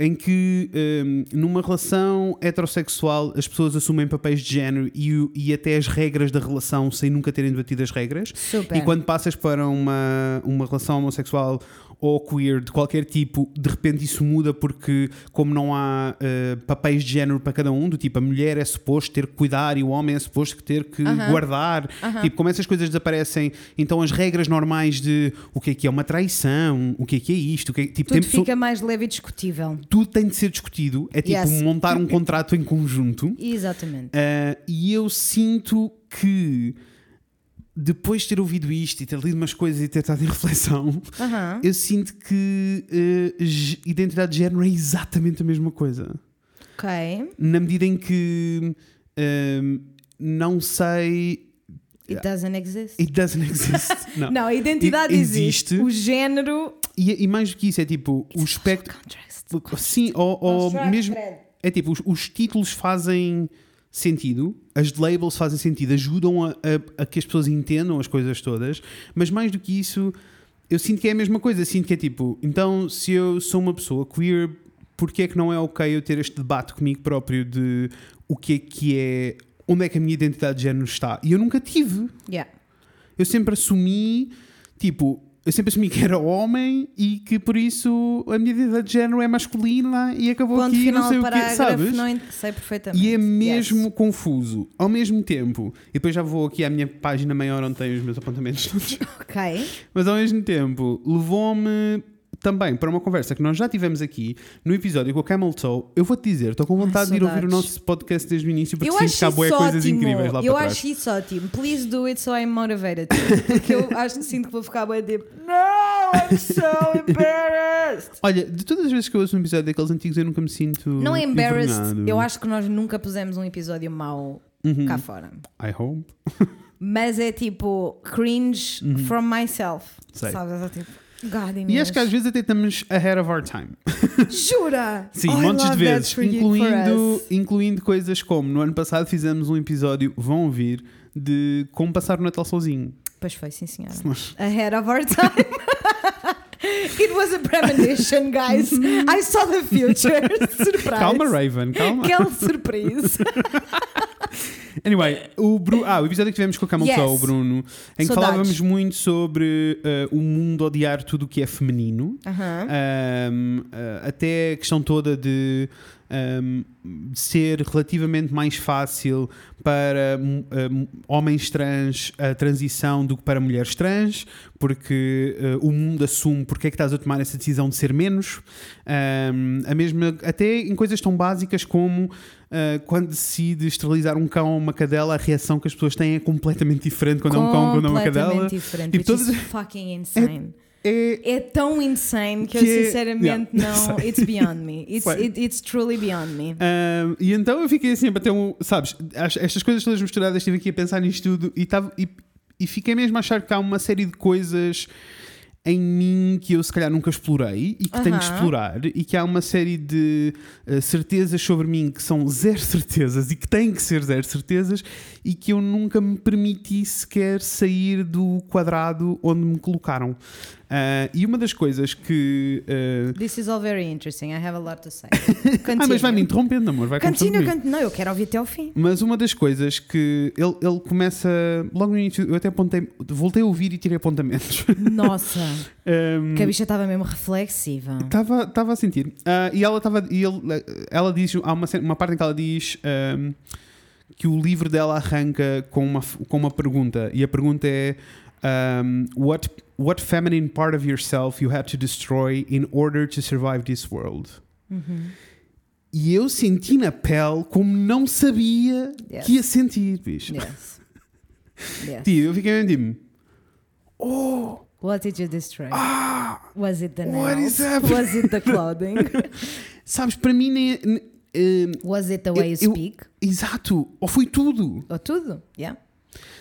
em que hum, numa relação heterossexual as pessoas assumem papéis de género e, e até as regras da relação sem nunca terem debatido as regras. Super. E quando passas para uma, uma relação homossexual ou queer de qualquer tipo, de repente isso muda porque, como não há eh, papéis de género para cada um, do tipo a mulher é suposto ter que cuidar e o homem é suposto ter que Aham. guardar, tipo, como essas coisas desaparecem, então as regras normais de o que é que é uma traição, o que é que é isto, o que é, tipo, Tudo fica mais leve e discutível. tudo tem de ser discutido, é tipo Yes. montar um contrato em conjunto. Exatamente. Uh, e eu sinto que depois de ter ouvido isto e ter lido umas coisas e ter estado em reflexão, Aham. eu sinto que uh, identidade de género é exatamente a mesma coisa. Ok. Na medida em que um, não sei. It doesn't exist. It doesn't exist. Não. Não, a identidade existe. existe. O género. E, e mais do que isso, é tipo o espectro. Contrast. Sim, ou, ou mesmo. É tipo, os, os títulos fazem sentido, as labels fazem sentido, ajudam a, a- a que as pessoas entendam as coisas todas, mas mais do que isso, eu sinto que é a mesma coisa. Sinto que é tipo, então se eu sou uma pessoa queer, porque é que não é ok eu ter este debate comigo próprio de o que é que é, onde é que a minha identidade de género está? E eu nunca tive. Yeah. Eu sempre assumi, tipo, eu sempre assumi que era homem e que por isso a minha identidade de género é masculina e acabou Ponto aqui, final não sei o quê, sabes? Não sei perfeitamente. E é mesmo Yes. confuso. Ao mesmo tempo, e depois já vou aqui à minha página maior onde tenho os meus apontamentos todos, Ok. mas ao mesmo tempo levou-me também para uma conversa que nós já tivemos aqui no episódio com o Camel Toe. Eu vou-te dizer, estou com vontade de ir ouvir o nosso podcast desde o início porque Eu sinto acho que há isso coisas ótimo. incríveis lá eu para acho trás. isso ótimo. Please do it so I'm motivated. to. Porque eu acho, sinto que vou ficar bem tipo, No, I'm so embarrassed. Olha, de todas as vezes que eu ouço um episódio daqueles antigos eu nunca me sinto Não é embarrassed. envergonhado. Eu acho que nós nunca pusemos um episódio mau Uhum. cá fora. I hope. Mas é tipo cringe from myself. Uhum. Sei. Sabes? É tipo, God, E acho que às vezes até estamos ahead of our time. Jura? Sim, Oh, montes de vezes, incluindo, incluindo coisas como no ano passado fizemos um episódio, vão ouvir, de como passar o Natal sozinho. Pois foi, sim senhora. Se nós- Ahead of our time. It was a premonition, guys. I saw the future. Surprise. Calma, Raven, calma. Aquela surpresa. Anyway, o, Bru... ah, o episódio que tivemos com a Camel Yes. Toe, Bruno, em que Saudades. falávamos muito sobre eh, o mundo odiar tudo o que é feminino. Aham. Um, uh, até a questão toda de um, ser relativamente mais fácil para um, um, homens trans a transição do que para mulheres trans, porque uh, o mundo assume porque é que estás a tomar essa decisão de ser menos. Um, a mesma, até em coisas tão básicas como uh, quando decide esterilizar um cão ou uma cadela, a reação que as pessoas têm é completamente diferente quando é um cão quando é uma cadela. Completamente diferente. Which todas- fucking insane. É, É tão insane que, Que eu é- sinceramente Yeah, não. It's beyond me. It's, it- it's truly beyond me. Um, e então eu fiquei assim a bater um. Sabes, as- estas coisas todas misturadas, estive aqui a pensar nisto tudo e, tava, e, e fiquei mesmo a achar que há uma série de coisas em mim que eu se calhar nunca explorei e que tenho que explorar e que há uma série de uh, certezas sobre mim que são zero certezas e que têm que ser zero certezas e que eu nunca me permiti sequer sair do quadrado onde me colocaram. Uh, e uma das coisas que. uh, This is all very interesting. I have a lot to say. ah, mas vai me interrompendo, amor. Vai comigo. continue. Não, eu quero ouvir até ao fim. Mas uma das coisas que ele, ele começa logo no início, eu até apontei, voltei a ouvir e tirei apontamentos. Nossa, Um, que a bicha estava mesmo reflexiva. Estava estava a sentir. Ah, e ela estava. E ele, ela diz. Há uma, uma parte em que ela diz ahm, que o livro dela arranca com uma, com uma pergunta. E a pergunta é: ahm, what, what feminine part of yourself you had to destroy in order to survive this world? Uhum. E eu senti na pele como não sabia Yes. que ia sentir, bicho. Yes. yes. Tio, eu fiquei mesmo tipo. Oh! What did you destroy? Ah! Was it the What nails? Was it the clothing? Sabes, para mim nem. nem- eh, Was it the way you Eu- eu- speak? exato, ou foi tudo. Ou tudo? Yeah.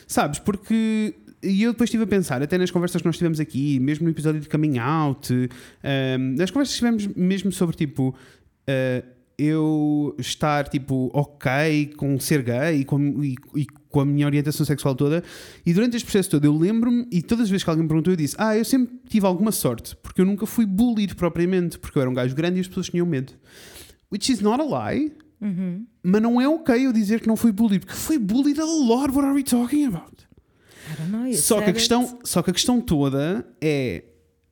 Sabes, porque. E eu depois estive a pensar, até nas conversas que nós tivemos aqui, mesmo no episódio de Coming Out, ehm, nas conversas que tivemos mesmo sobre tipo. eh, eu estar tipo ok com ser gay e com, e, e com a minha orientação sexual toda e durante este processo todo eu lembro-me e todas as vezes que alguém me perguntou eu disse ah eu sempre tive alguma sorte porque eu nunca fui bullied propriamente porque eu era um gajo grande e as pessoas tinham medo which is not a lie Uhum. mas não é ok eu dizer que não fui bullied porque fui bullied a lot what are we talking about know. Só que, a questão, só que a questão toda é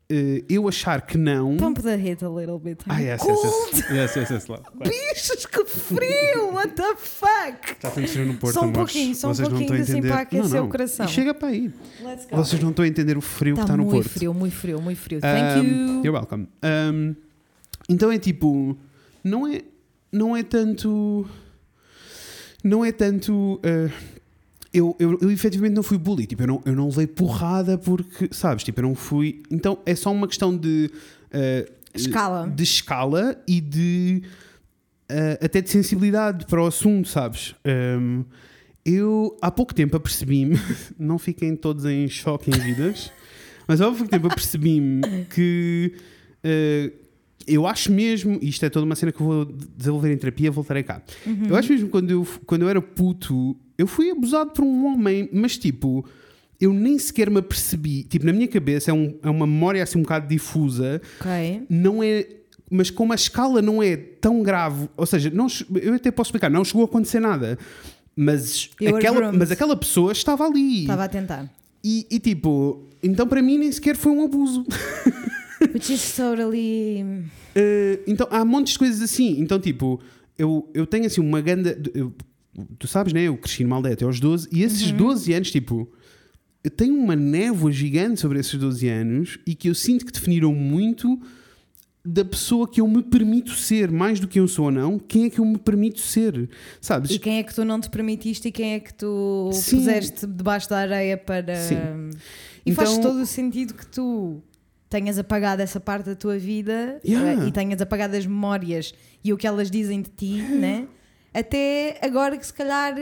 eh, eu achar que não. Pump the hit a little bit. Ah, yes, Cold. yes. yes, yes, yes. Bichos, que frio! What the fuck? Já temos no Porto, Só um pouquinho, só um Vocês não pouquinho estão a assim para aquecer não, não. o coração. E chega para aí. Vocês não estão a entender o frio que Está no muito Porto. frio, muito frio, muito frio. Thank Um, you. You're welcome. Um, então é tipo, não é, não é tanto, não é tanto. uh, eu, eu, eu efetivamente não fui bully, tipo, eu não, eu não levei porrada porque, sabes, tipo, eu não fui. Então é só uma questão de. uh, Escala. De escala e de. uh, até de sensibilidade para o assunto, sabes? Um, eu há pouco tempo apercebi-me, não fiquem todos em choque em vidas, mas há pouco tempo apercebi-me que uh, eu acho mesmo, isto é toda uma cena que eu vou desenvolver em terapia, voltarei cá. Eu acho mesmo que quando eu, quando eu era puto, eu fui abusado por um homem, mas tipo, eu nem sequer me apercebi. Tipo, na minha cabeça é, um- é uma memória assim um bocado difusa, Ok. não é. Mas como a escala não é tão grave, ou seja, não, eu até posso explicar, não chegou a acontecer nada, mas, You aquela, mas aquela pessoa estava ali. Estava a tentar. E, e tipo, então para mim nem sequer foi um abuso. Which is totally. Uh, então há montes de coisas assim. Então, tipo, eu, eu tenho assim uma ganda. eu- tu sabes, né? Eu cresci numa aldeia até aos 12 e esses 12 anos, tipo, eu tenho uma névoa gigante sobre esses 12 anos e que eu sinto que definiram muito da pessoa que eu me permito ser, mais do que eu sou ou não, quem é que eu me permito ser, sabes? E quem é que tu não te permitiste e quem é que tu Sim. puseste debaixo da areia para. Sim. E faz Então- todo o sentido que tu tenhas apagado essa parte da tua vida Yeah. eh, e tenhas apagado as memórias e o que elas dizem de ti, né? Até agora que se calhar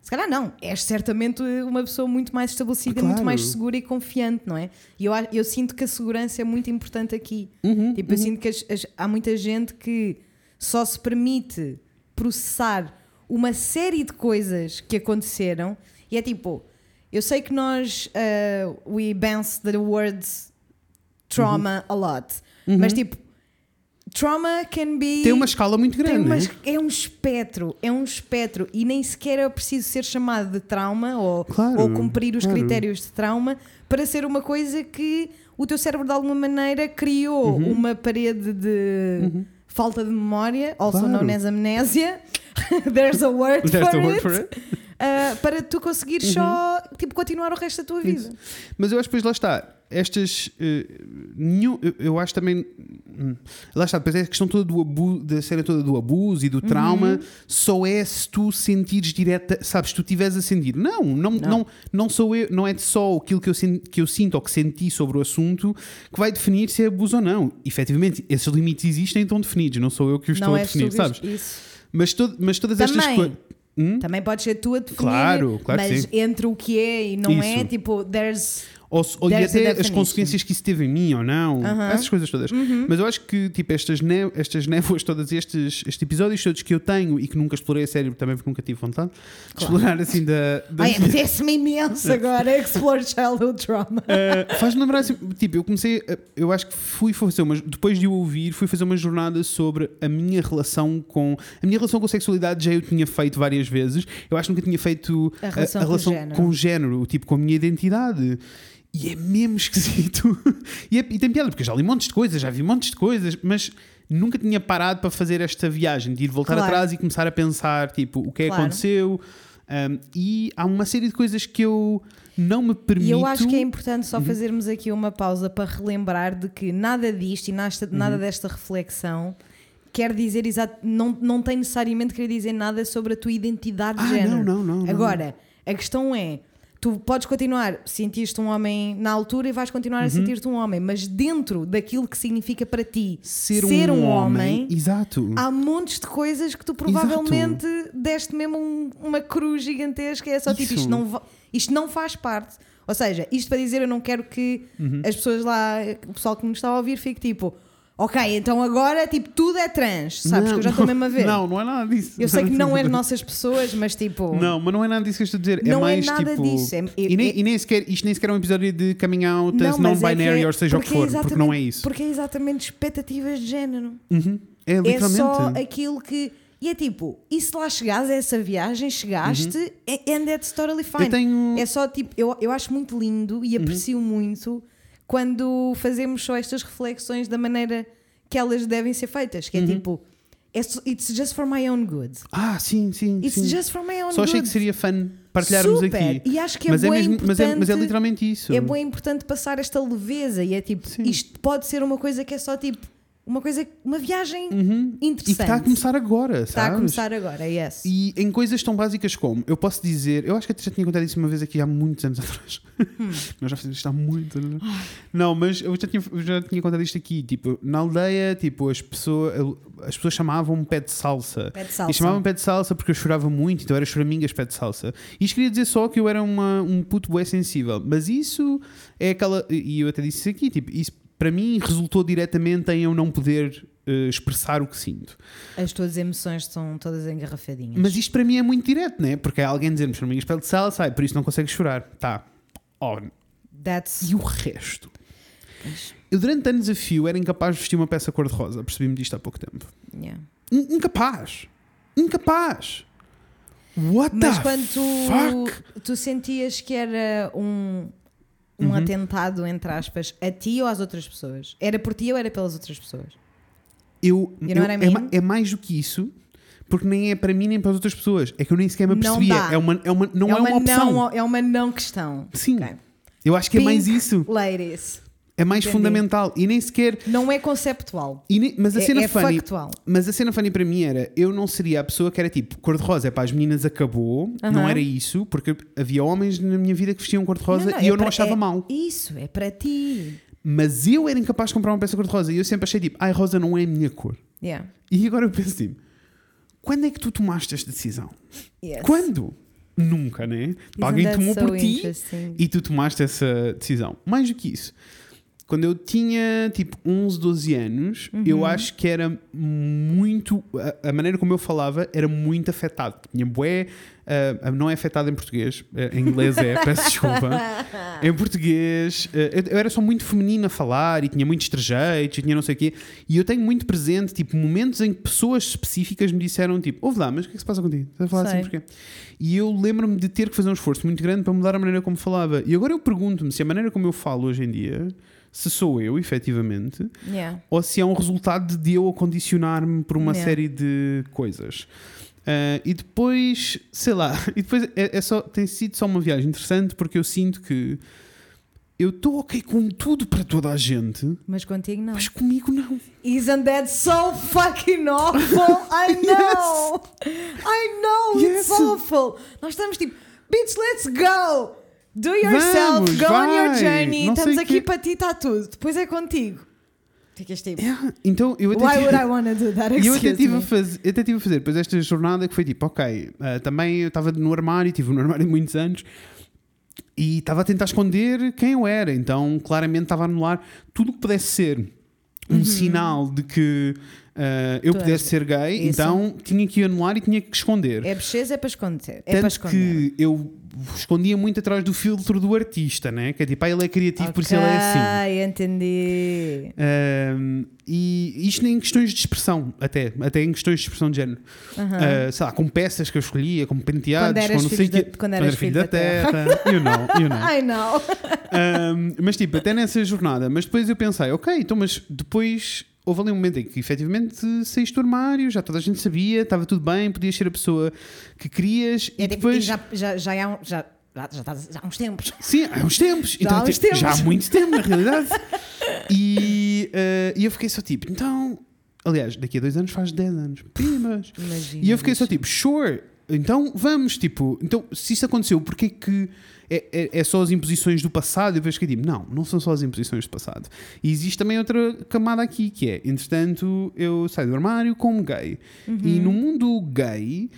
Se calhar não, és certamente uma pessoa muito mais estabelecida, Claro. muito mais segura e confiante, não é? E eu, eu sinto que a segurança é muito importante aqui. Uhum, tipo, eu sinto que as- as- há muita gente que só se permite processar uma série de coisas que aconteceram e é tipo, eu sei que nós uh, we bounce the words trauma Uhum. a lot, mas tipo, trauma can be Tem uma escala muito grande, umas- né? é um espectro, é um espectro e nem sequer é preciso ser chamado de trauma ou, Claro, ou cumprir os claro. critérios de trauma para ser uma coisa que o teu cérebro de alguma maneira criou Uhum. uma parede de falta de memória, also Claro. known as amnésia. There's a word, There's for, a word it. for it. Uh, para tu conseguires só tipo, continuar o resto da tua vida. Isso. Mas eu acho que depois lá está. Estas. eh, nenhum, eu, eu acho também. hum, Lá está, depois é a questão toda do abuso, da cena toda do abuso e do trauma, só é se tu sentires direta, sabes, se tu estiveres a sentir. Não, não, não. Não, sou eu, não é só aquilo que eu, que eu sinto ou que senti sobre o assunto que vai definir se é abuso ou não. Efetivamente, esses limites existem e estão definidos, não sou eu que os estou não a definir, sabes? isso. Mas, todo, mas todas estas Também. Coisas. Também pode ser tu a definir, Claro, claro que mas sim. entre o que é e não é, Isso. tipo, there's Ou, ou e a até as consequências que isso teve em mim ou não, essas coisas todas. Uhum. Mas eu acho que tipo, estas, né, estas névoas, todos estes, estes episódios todos que eu tenho e que nunca explorei a sério, também porque nunca tive vontade de explorar assim da. da Ai, apetece-me imenso agora explore childhood trauma. Uh, Faz-me lembrar, assim, tipo, eu comecei, a- eu acho que fui fazer uma, depois de o ouvir, fui fazer uma jornada sobre a minha relação com, a minha relação com sexualidade já eu tinha feito várias vezes, eu acho que nunca tinha feito A relação com o género. com o género, tipo, com a minha identidade. E é mesmo esquisito. e, é- e tem piada, porque eu já li montes de coisas, já vi montes de coisas, mas nunca tinha parado para fazer esta viagem, de ir voltar Claro. atrás e começar a pensar, tipo, o que é que Claro. aconteceu. Um, e há uma série de coisas que eu não me permito. E eu acho que é importante Uhum. só fazermos aqui uma pausa para relembrar de que nada disto e nada Uhum. desta reflexão quer dizer exato, não, não tem necessariamente querer dizer nada sobre a tua identidade de Ah, género. não, não, não, não. Agora, a questão é. Tu podes continuar, sentiste um homem na altura e vais continuar Uhum. a sentir-te um homem, mas dentro daquilo que significa para ti ser, um, homem, exato. há montes de coisas que tu provavelmente deste mesmo um- uma cruz gigantesca. É só tipo, Isso. isto não, isto não faz parte. Ou seja, isto para dizer, eu não quero que Uhum. as pessoas lá, o pessoal que nos está a ouvir, fique tipo, ok, então agora tipo, tudo é trans, sabes? Não, que eu já estou mesmo a ver. Não, não é nada disso. Eu sei que não és nossas pessoas, mas tipo. Não, mas não é nada disso que eu estou a dizer. Não é é mais nada tipo. disso, é- e, nem, é- e nem sequer, isto nem sequer é um episódio de coming out Não, as é non-binary é- ou seja o que é for, porque não é isso. Porque é exatamente expectativas de género. Uhum. É É literalmente. só aquilo que. E é tipo, e se lá chegares a essa viagem, chegaste, é- and that's totally fine. Uhum. Eu tenho. É só tipo, eu, eu acho muito lindo Uhum. e aprecio muito quando fazemos só estas reflexões da maneira que elas devem ser feitas, que é Uhum. tipo, it's, it's just for my own good. Ah, sim, sim. It's sim. just for my own Só achei good. que seria fun partilharmos Super. aqui. E acho que é mas, é mesmo, mas, é, mas é literalmente isso. É bem importante passar esta leveza e é tipo, Sim. isto pode ser uma coisa que é só tipo, uma coisa, uma viagem Uhum. E que interessante. está a começar agora, Está a sabes? começar agora, yes. E em coisas tão básicas como, eu posso dizer, eu acho que até já tinha contado isso uma vez aqui há muitos anos atrás. Hum. Nós já fizemos isto há muitos anos. Não, mas eu já tinha, eu já tinha contado isto aqui. Tipo, na aldeia, tipo, as pessoas, as pessoas chamavam-me pé de salsa. Pé de salsa. E chamavam-me pé de salsa porque eu chorava muito, então era choramingas pé de salsa. E isto queria dizer só que eu era uma, um puto bué sensível. Mas isso é aquela. E eu até disse isso aqui, tipo, isso para mim resultou diretamente em eu não poder eh, expressar o que sinto. As tuas emoções estão todas engarrafadinhas. Mas isto para mim é muito direto, né? Porque é alguém dizer-me choramingas pé de salsa, ai, por isso não consegues chorar. Tá. Oh, That's e o resto? Eu durante anos a fio era incapaz de vestir uma peça cor-de-rosa. Percebi-me disto há pouco tempo. yeah. In- Incapaz. Incapaz. What Mas the quando tu, fuck? tu sentias que era um, um Uhum. atentado, entre aspas, a ti ou às outras pessoas? Era por ti ou era pelas outras pessoas? Eu, eu- I é, é mais do que isso, porque nem é para mim nem para as outras pessoas. É que eu nem sequer me Não apercebia. dá. É uma, é uma, não é uma, opção. não, é uma não questão. Sim. Ok. Eu acho que é mais Pink isso. Ladies. É mais Entendi. fundamental. E nem sequer. Não é conceptual. mas a É, cena é funny. factual. Mas a cena funny para mim era, eu não seria a pessoa que era tipo, cor-de-rosa é para as meninas acabou, não Aham. era isso, porque havia homens na minha vida que vestiam cor-de-rosa Não, e é eu não para- achava é- mal. Isso, é para ti. Mas eu era incapaz de comprar uma peça cor-de-rosa e eu sempre achei tipo, ai, rosa não é a minha cor. Yeah. E agora eu penso tipo, quando é que tu tomaste esta decisão? Yes. Quando? nunca, né? Isn't alguém tomou so por ti e tu tomaste essa decisão. Mais do que isso, quando eu tinha tipo 11, 12 anos, Uhum. eu acho que era muito. A, a maneira como eu falava era muito afetado. Tinha bué. ah, não é afetado em português, ah, em inglês é, peço desculpa. Em português, ah, eu, eu era só muito feminino a falar e tinha muitos trejeitos e tinha não sei o quê. E eu tenho muito presente, tipo, momentos em que pessoas específicas me disseram, tipo, ouve lá, mas o que é que se passa contigo? Estás a falar Sei. assim porquê? E eu lembro-me de ter que fazer um esforço muito grande para mudar a maneira como falava. E agora eu pergunto-me se a maneira como eu falo hoje em dia, se sou eu, efetivamente, Yeah. ou se é um resultado de eu acondicionar-me por uma Yeah. série de coisas. Ah, e depois, sei lá, e depois é, é só, tem sido só uma viagem interessante porque eu sinto que eu estou ok com tudo para toda a gente, Mas contigo não. mas comigo não. Isn't that so fucking awful? I know! I know, it's Yes. awful! Nós estamos tipo, bitch, let's go! Do yourself, Vamos, go on your vai. journey, Não estamos sei aqui que- para ti, está tudo. Depois é contigo. Ficas tipo, Yeah, Então eu até why tive- would I want to do that? E eu até Excuse tive, a me. fazer, eu até tive a fazer depois esta jornada que foi tipo, ok, ah, também eu estava no armário, tive no armário muitos anos e estava a tentar esconder quem eu era, então claramente estava a anular tudo o que pudesse ser um sinal de que ah, eu Uhum. Tu pudesse ser gay, Isso. então tinha que anular e tinha que esconder. É bocheza, é para esconder. É para Tanto esconder. que eu escondia muito atrás do filtro do artista, né? Que é tipo, ah, ele é criativo, por isso ele é assim. Ok, entendi. Um, e isto nem em questões de expressão, até, até em questões de expressão de género. Uh, sei lá, com peças que eu escolhia, com penteados, Quando com não sei da- quando eras filho filho da da terra. terra. you know, you know. I know. Um, mas tipo, até nessa jornada, mas depois eu pensei, ok, então, mas depois houve ali um momento em que efetivamente saíste do armário, já toda a gente sabia, estava tudo bem, podias ser a pessoa que querias É e depois. já, já, já, há um- já, já, já, está- já há uns tempos. Sim, há uns tempos. Já há uns te- tempos. Já há muito tempo, na realidade. e, eh, e eu fiquei só tipo, então. Aliás, daqui a dois anos faz 10 anos. Primas. Imagina. E eu fiquei só tipo, sure. Então vamos, tipo, então se isso aconteceu, porquê que é, é, é só as imposições do passado? E depois fiquei tipo, não, não são só as imposições do passado. E existe também outra camada aqui que é, entretanto, eu saio do armário como gay. E no mundo gay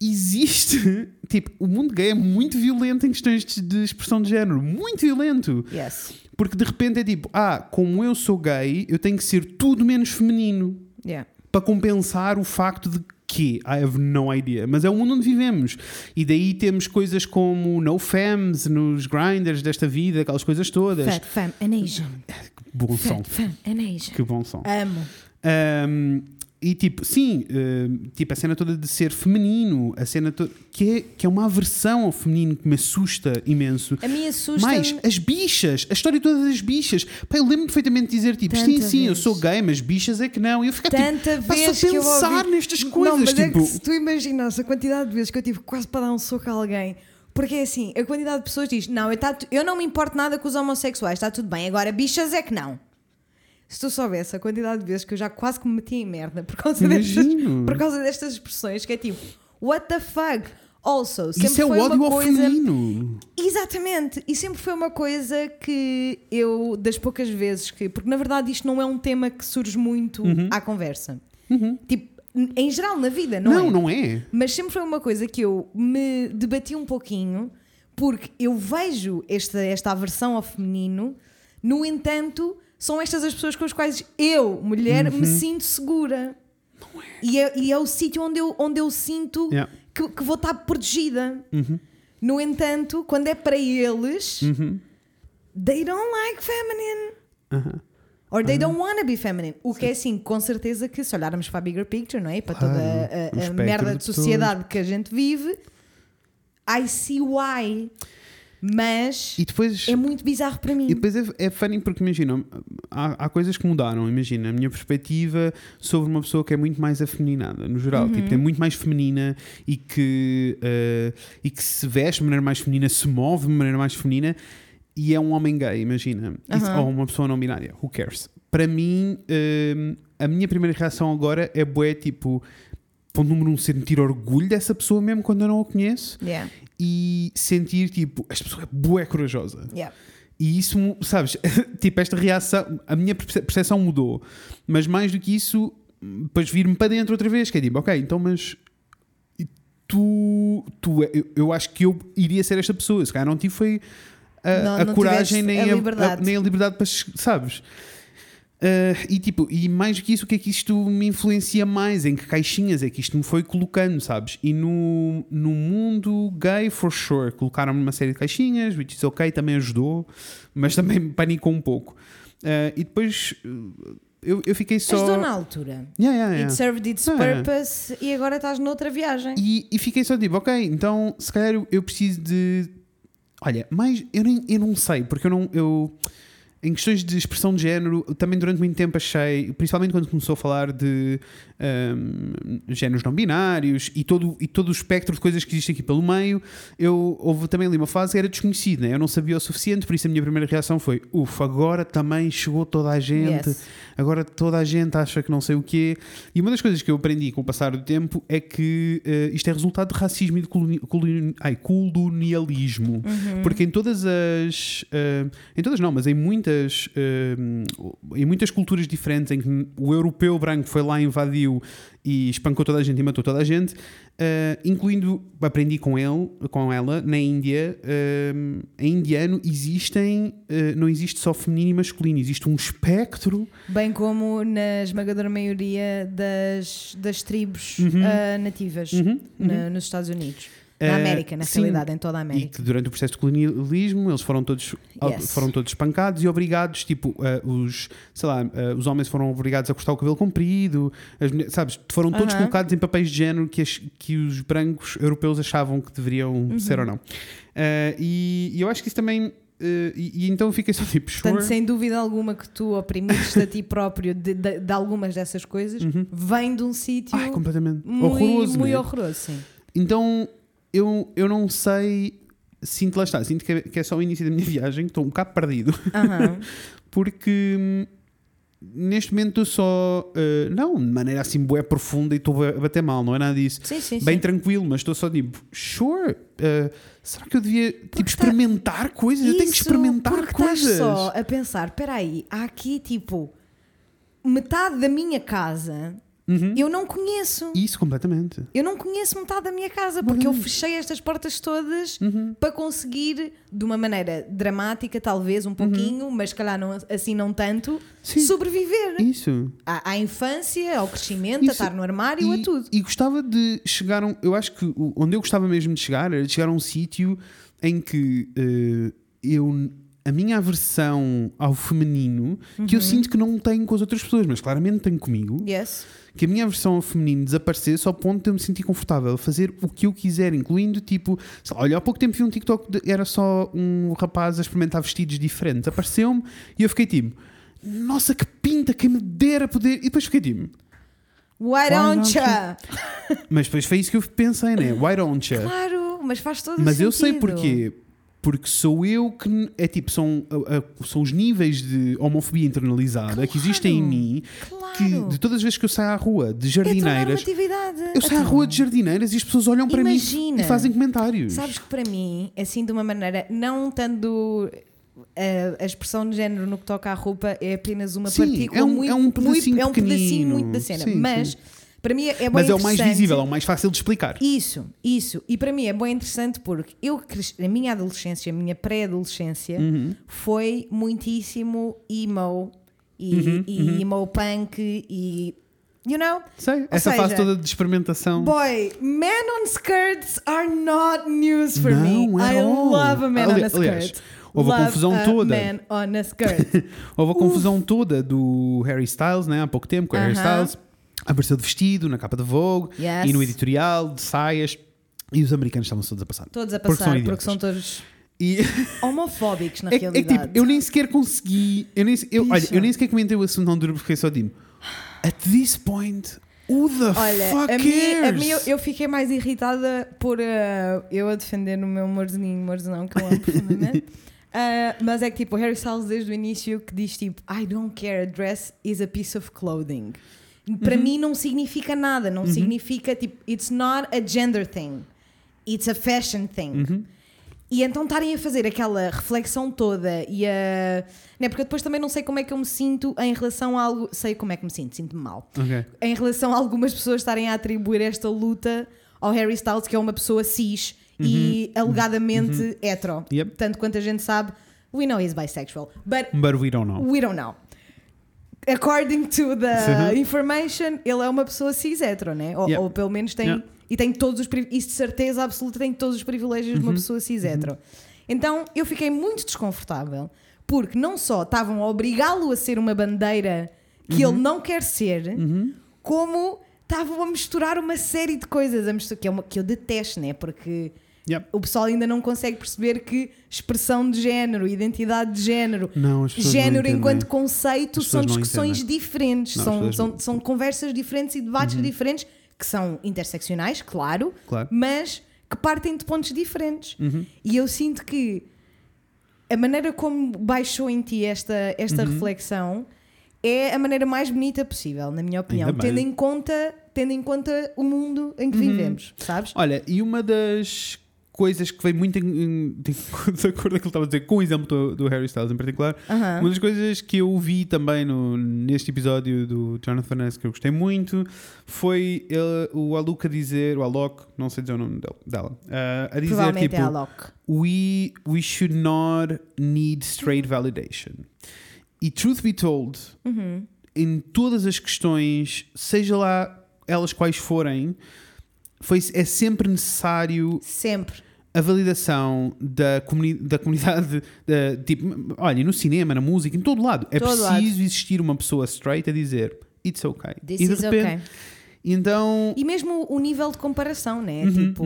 existe, tipo, o mundo gay é muito violento em questões de, de expressão de género, muito violento. Yes. Porque de repente é tipo, ah, como eu sou gay, eu tenho que ser tudo menos feminino Yeah. para compensar o facto de que I have no idea, mas é o mundo onde vivemos. E daí temos coisas como no fams nos grinders desta vida, aquelas coisas todas. Fat, fam, and Asian. Que bom som. Fat, fam, and Asian. Que bom som. Amo. Um, e tipo, sim, um, tipo a cena toda de ser feminino, a cena toda que é, que é uma aversão ao feminino que me assusta imenso. A mim assusta. Mais as bichas, a história toda das bichas. Pá, eu lembro perfeitamente de dizer tipo, Tanta sim, sim, eu vez. sou gay, mas bichas é que não. E eu fico Tanta tipo, pá, só vez eu pensar ouvi... nestas coisas. Não, mas é tipo, que se tu imaginas a quantidade de vezes que eu tive quase para dar um soco a alguém. Porque é assim, a quantidade de pessoas diz: Não, eu, tá eu não me importo nada com os homossexuais, está tudo bem. Agora, bichas é que não. Se tu soubesse a quantidade de vezes que eu já quase que me meti em merda por causa, destas, por causa destas expressões, que é tipo, what the fuck? Also, sempre isso é o foi ódio uma coisa. feminino. Exatamente, e sempre foi uma coisa que eu, das poucas vezes que. Porque na verdade isto não é um tema que surge muito Uhum. à conversa. Tipo, n- em geral na vida, não, Não, é? não é. Mas sempre foi uma coisa que eu me debati um pouquinho, porque eu vejo esta, esta aversão ao feminino, no entanto, são estas as pessoas com as quais eu, mulher, Uhum. me sinto segura. E é, e é o sítio onde eu, onde eu sinto Yeah. que, que vou estar protegida. Uhum. No entanto, quando é para eles, they don't like feminine. Or they don't want to be feminine. O que é assim, com certeza que se olharmos para a bigger picture, não é? Para Claro, toda a- a, merda de de sociedade que a gente vive, I see why. Mas depois. é muito bizarro para mim. E depois é, é funny porque imagina, há, há coisas que mudaram. Imagina, a minha perspectiva sobre uma pessoa que é muito mais afeminada, no geral, Uhum. tipo, é muito mais feminina e que, eh, e que se veste de maneira mais feminina, se move de maneira mais feminina e é um homem gay, imagina, Isso- Aham. ou uma pessoa não binária, who cares? Para mim, eh, a minha primeira reação agora é bué, tipo, ponto número um, sentir orgulho dessa pessoa mesmo quando eu não a conheço Yeah, e sentir, tipo, esta pessoa é bué corajosa. yeah. E isso, sabes, tipo, esta reação, a minha perce- percepção mudou. Mas mais do que isso, depois vir-me para dentro outra vez, que é tipo, ok, então, mas. tu, tu eu, eu acho que eu iria ser esta pessoa. Se calhar não tive foi a, Não- a não coragem nem a a, nem a liberdade para, sabes? Ah, e tipo, e mais do que isso, o que é que isto me influencia mais? Em que caixinhas é que isto me foi colocando, sabes? E no, no mundo gay, for sure, colocaram-me numa série de caixinhas, which is ok, também ajudou, mas também me panicou um pouco. Ah, e depois uh, eu, eu fiquei só. Ajudou na altura. Yeah, yeah, yeah. It served its Ah, purpose e agora estás noutra viagem. E, e fiquei só tipo, ok, então se calhar eu, eu preciso de. Olha, mais. Eu, nem, eu não sei, porque eu não. Eu, em questões de expressão de género, também durante muito tempo achei, principalmente quando começou a falar de hum, géneros não binários e todo, e todo o espectro de coisas que existem aqui pelo meio, eu, houve também ali uma fase que era desconhecida, né? eu não sabia o suficiente, por isso a minha primeira reação foi: ufa, agora também chegou toda a gente, Yes. agora toda a gente acha que não sei o quê. E uma das coisas que eu aprendi com o passar do tempo é que eh, isto é resultado de racismo e de coloni- coloni- ai, colonialismo. Uhum. Porque em todas as. eh, em todas não, mas em muitas. Eh, em muitas culturas diferentes em que o europeu branco foi lá, invadiu e espancou toda a gente e matou toda a gente, eh, incluindo. Aprendi com ele, com ela, na Índia. eh, em indiano existem. eh, não existe só feminino e masculino, existe um espectro. Bem como na esmagadora maioria das, das tribos Uhum. ah, nativas Uhum, na- nos Estados Unidos. Na Eh, América, na sim. realidade, em toda a E América. que durante o processo de colonialismo eles foram todos, Yes. foram todos espancados e obrigados, tipo, eh, os, sei lá, eh, os homens foram obrigados a cortar o cabelo comprido, as mulheres, sabes, foram todos Aham. colocados em papéis de género que, as- que os brancos europeus achavam que deveriam Uhum. ser ou não. E, e eu acho que isso também. eh, e, e então fiquei só tipo, sure. Portanto, sem dúvida alguma que tu oprimiste a ti próprio de, de- de algumas dessas coisas, vem de um sítio completamente muito, Uhum. horroroso. muito né? horroroso, sim. Então eu, eu não sei. Sinto lá está, sinto que é, que é só o início da minha viagem, estou um bocado perdido. Aham. porque hum, neste momento só uh, não de maneira assim bué profunda e estou a bater mal, não é nada disso. Sim, sim, Bem sim. tranquilo, mas estou só tipo, sure. uh, será que eu devia tipo, está- experimentar coisas? eu tenho que Isso, experimentar porque coisas. Só a pensar, espera aí, há aqui tipo metade da minha casa Uhum. eu não conheço. Isso completamente. Eu não conheço metade da minha casa porque eu fechei estas portas todas Uhum. para conseguir, de uma maneira dramática, talvez um pouquinho, mas se calhar não, assim não tanto, Uhum. Sim. sobreviver Isso. à, à infância, ao crescimento, a Isso. estar no armário, e, a tudo. E gostava de chegar a um, Eu acho que onde eu gostava mesmo de chegar era de chegar a um sítio em que eh, eu. A minha aversão ao feminino, que Uhum. eu sinto que não tenho com as outras pessoas, mas claramente tenho comigo, Yes. Que a minha feminino desaparecer só ao ponto de eu me sentir confortável a fazer o que eu quiser, incluindo tipo, olha, há pouco tempo vi um TikTok, de- era só um rapaz a experimentar vestidos diferentes, apareceu-me e eu fiquei tipo, nossa, que pinta, quem me dera poder. E depois fiquei tipo, Why don't ya? mas depois foi isso que eu pensei, né? Why don't you? Claro, mas faz todo Mas o eu sei sentido. porquê. Porque sou eu que. É tipo, são, são os níveis de homofobia internalizada que existem em mim. Que Claro. de todas as vezes que eu saio à rua de É jardineiras, normatividade. eu saio à rua de jardineiras e as pessoas olham para Imagina. mim e fazem comentários. Sabes que para mim, assim de uma maneira, não tanto eh, a, expressão de género no que toca à roupa é apenas uma Sim, partícula é um- muito, é um pedacinho muito, é um pedacinho muito da cena. Sim, mas sim. Para mim é bem Mas é o mais visível, é o mais fácil de explicar. Isso, isso. E para mim é bem interessante porque eu a minha adolescência, a minha pré-adolescência Uhum. foi muitíssimo emo e, Uhum, e emo punk e you know Sei, essa seja, fase toda de experimentação. Boy, men on skirts are not news for Não, me. at I all. love a man Ali- on a aliás, skirt. houve a confusão a toda. Man on a skirt. Houve a confusão toda do Harry Styles, né? há pouco tempo, com o Harry Aham. Styles. Apareceu de vestido na capa da Vogue Yes. e no editorial, de saias. E os americanos estavam todos a passar. Todos a Porque passar, são porque, são todos E homofóbicos na é, é que, realidade. tipo, eu nem sequer consegui. Eu nem, eu, olha, eu nem sequer comentei o assunto não duro porque só digo. At this point, who the Olha, fuck a mim, a cares? mim eu, eu fiquei mais irritada por uh, eu a defender no meu humorzinho, humorzão que eu amo profundamente. Uh, mas é que tipo, o Harry Styles desde o início que diz tipo, I don't care, a dress is a piece of clothing. Para Uhum. mim não significa nada, não significa tipo, it's not a gender thing, it's a fashion thing. Uhum. E então estarem a fazer aquela reflexão toda e a. Né, porque eu depois também não sei como é que eu me sinto em relação a algo. Sei como é que me sinto, sinto-me mal Ok. em relação a algumas pessoas estarem a atribuir esta luta ao Harry Styles, que é uma pessoa cis e alegadamente hetero. Uhum. Yep. Tanto quanto a gente sabe, we know he's bisexual. But But we don't know. we don't know. According to the information, ele é uma pessoa cis hetero, né? Ou, Yeah. ou pelo menos tem. Yeah. E tem todos os. Isso de certeza absoluta tem todos os privilégios Uhum. de uma pessoa cis hetero. Então eu fiquei muito desconfortável porque não só estavam a obrigá-lo a ser uma bandeira que Uhum. ele não quer ser, como estavam a misturar uma série de coisas, a misturar, que, é uma, que eu detesto, né? Porque Yep. o pessoal ainda não consegue perceber que expressão de género, identidade de género, Não, género enquanto conceito são discussões diferentes, Não, são, são, não- Uhum. são conversas diferentes e debates diferentes que são interseccionais, claro, Claro. mas que partem de pontos diferentes. Uhum. E eu sinto que a maneira como baixou em ti esta, esta Uhum. reflexão é a maneira mais bonita possível, na minha opinião, Ainda bem. tendo em conta tendo em conta o mundo em que Uhum. vivemos, sabes? Olha, e uma das coisas que veio muito em, em- de acordo com que ele estava a dizer, com o exemplo do, do Harry Styles em particular, Aham. uma das coisas que eu vi também no, neste episódio do Jonathan Ness que eu gostei muito foi ele- o Aluka dizer, o Alok, não sei dizer o nome dela, ah, a dizer Provavelmente tipo, é a Locke. we, we should not need straight validation. E truth be told, Uhum. em todas as questões, seja lá elas quais forem, foi, é sempre necessário Sempre. A validação da, comuni da comunidade, da, tipo, olha, no cinema, na música, em todo lado. É Todo preciso lado. existir uma pessoa straight a dizer it's okay. This e de repente, okay. então, E mesmo o nível de comparação, né? Uhum, tipo,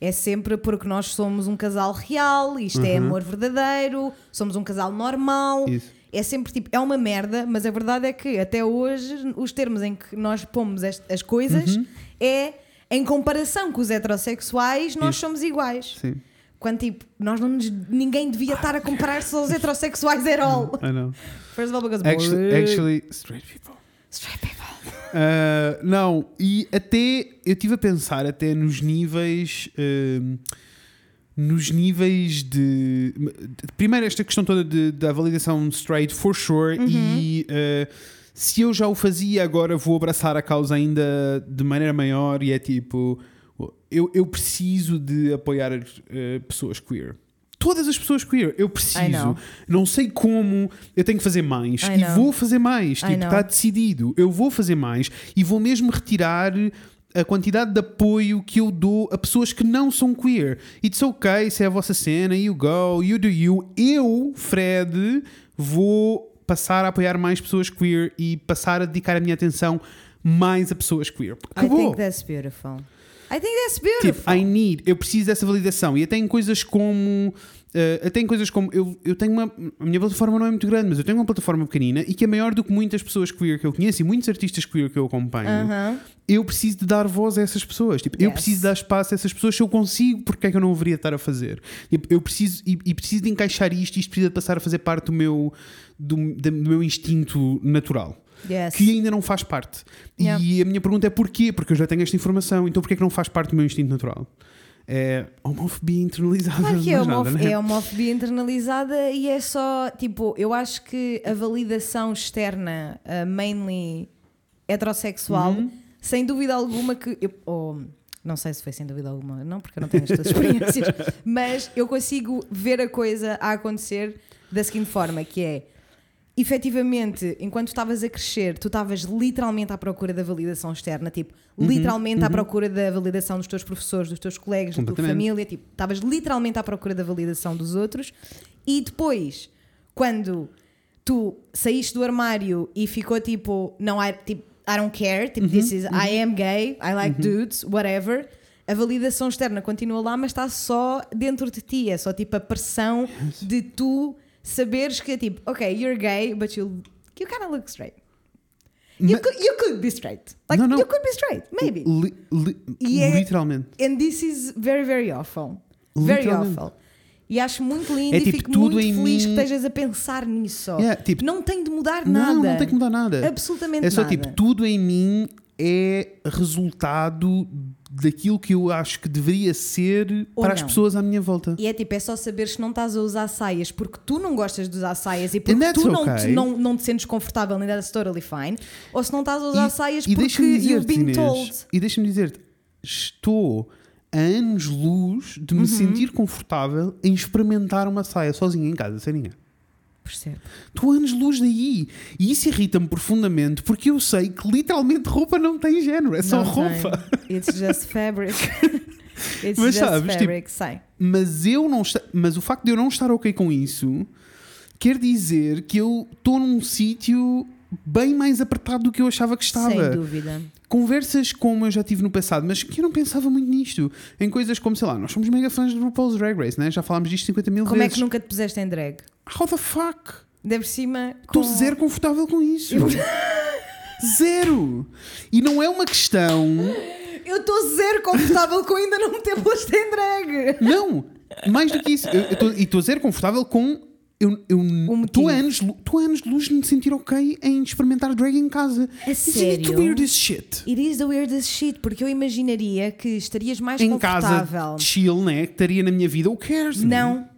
é sempre porque nós somos um casal real, isto é amor verdadeiro, somos um casal normal. Isso. É sempre tipo, é uma merda, mas a verdade é que até hoje os termos em que nós pomos est- as coisas Uhum. é em comparação com os heterossexuais, nós Isso. somos iguais. sim, Quando tipo, nós não nos- ninguém devia estar a comparar-se aos heterossexuais at all. I know. First of all, because Actually, actually, straight people. straight people. Uh, não, e até eu estive a pensar até nos níveis. um, nos níveis de, de- Primeiro, esta questão toda de- da validação straight, for sure, e uh, se eu já o fazia, agora vou abraçar a causa ainda de maneira maior. E é tipo: eu, eu preciso de apoiar uh, pessoas queer. Todas as pessoas queer, eu preciso. Não sei como, eu tenho que fazer mais. I e know. vou fazer mais. Tipo, está decidido. Eu vou fazer mais e vou mesmo retirar a quantidade de apoio que eu dou a pessoas que não são queer. It's okay, se é a vossa cena, you go, you do you. Eu, Fred, vou passar a apoiar mais pessoas queer e passar a dedicar a minha atenção mais a pessoas queer. I Acabou. think that's beautiful. I think that's beautiful. Tipo, I need, eu preciso dessa validação. E até em coisas como. Eh, até em coisas como. Eu, eu tenho uma. A minha plataforma não é muito grande, mas eu tenho uma plataforma pequenina e que é maior do que muitas pessoas queer que eu conheço e muitos artistas queer que eu acompanho. Aham. Eu preciso de dar voz a essas pessoas. Tipo, eu Yes. preciso dar espaço a essas pessoas. Se eu consigo, porque é que eu não deveria estar a fazer? Tipo, eu preciso. E, e preciso de encaixar isto. Isto precisa de passar a fazer parte do meu. Do, do meu instinto natural Yes. que ainda não faz parte. Yeah. E a minha pergunta é porquê? Porque eu já tenho esta informação, então porquê é que não faz parte do meu instinto natural? É homofobia internalizada. Claro que é, mais homof nada, né? é homofobia internalizada e é só, tipo, eu acho que a validação externa, uh, mainly heterossexual, Uhum. sem dúvida alguma que. Eu, ou, não sei se foi sem dúvida alguma, não, porque eu não tenho estas experiências, mas eu consigo ver a coisa a acontecer da seguinte forma: que é. Efetivamente, enquanto estavas a crescer, tu estavas literalmente à procura da validação externa, tipo, Uhum, literalmente à procura da validação dos teus professores, dos teus colegas, da tua família, tipo, estavas literalmente à procura da validação dos outros. E depois, quando tu saíste do armário e ficou tipo, não, I, tipo, I don't care, tipo, this Uhum, is, I am gay, I like dudes, whatever. A validação externa continua lá, mas está só dentro de ti. É só tipo a pressão de tu saberes que é tipo, ok, you're gay, but you, you kind of look straight. You, Ma- could, you could be straight. Like, you could be straight, maybe. Li- li- E é- Literalmente. And this is very, very awful. Very awful. E acho muito lindo É e tipo, fico tudo muito feliz mim- que estejas a pensar nisso. Yeah, tipo, não tem de mudar nada. Não, não tem que mudar nada. Absolutamente É só nada. tipo, tudo em mim é resultado daquilo que eu acho que deveria ser Ou para as não. pessoas à minha volta. E é tipo, é só saber se não estás a usar saias porque tu não gostas de usar saias e porque tu não, te, okay. não, não te sentes confortável and that's totally fine. Ou se não estás a usar saias e porque you've been Inês, told. e deixa-me dizer-te, estou a anos-luz de me Uhum. sentir confortável em experimentar uma saia sozinha em casa, sem ninguém. Percebo. Estou a anos-luz daí. E isso irrita-me profundamente porque eu sei que literalmente roupa não tem género, é só Não roupa. tem. It's just fabric. It's Mas just sabes, tipo, fabric. Sei. Mas eu não mas o facto de eu não estar ok com isso quer dizer que eu estou num sítio bem mais apertado do que eu achava que estava. Sem dúvida. Conversas como eu já tive no passado, mas que eu não pensava muito nisto. Em coisas como, sei lá, nós somos mega fãs de RuPaul's Drag Race, né? já falámos disto 50 mil Como é vezes. que nunca te puseste em drag? How the fuck? De por cima. Estou com- zero confortável com isso. zero! E não é uma questão. Eu estou zero confortável com ainda não me ter posto em drag. Não! Mais do que isso. Eu, e estou zero confortável com. Eu estou motivo. a anos, tô anos de luz de me sentir ok em experimentar drag em casa. A Isn't it sério? weird as shit? It is the weirdest shit, porque eu imaginaria que estarias mais Em casa, confortável. chill, né? Que estaria na minha vida. Who cares? Não,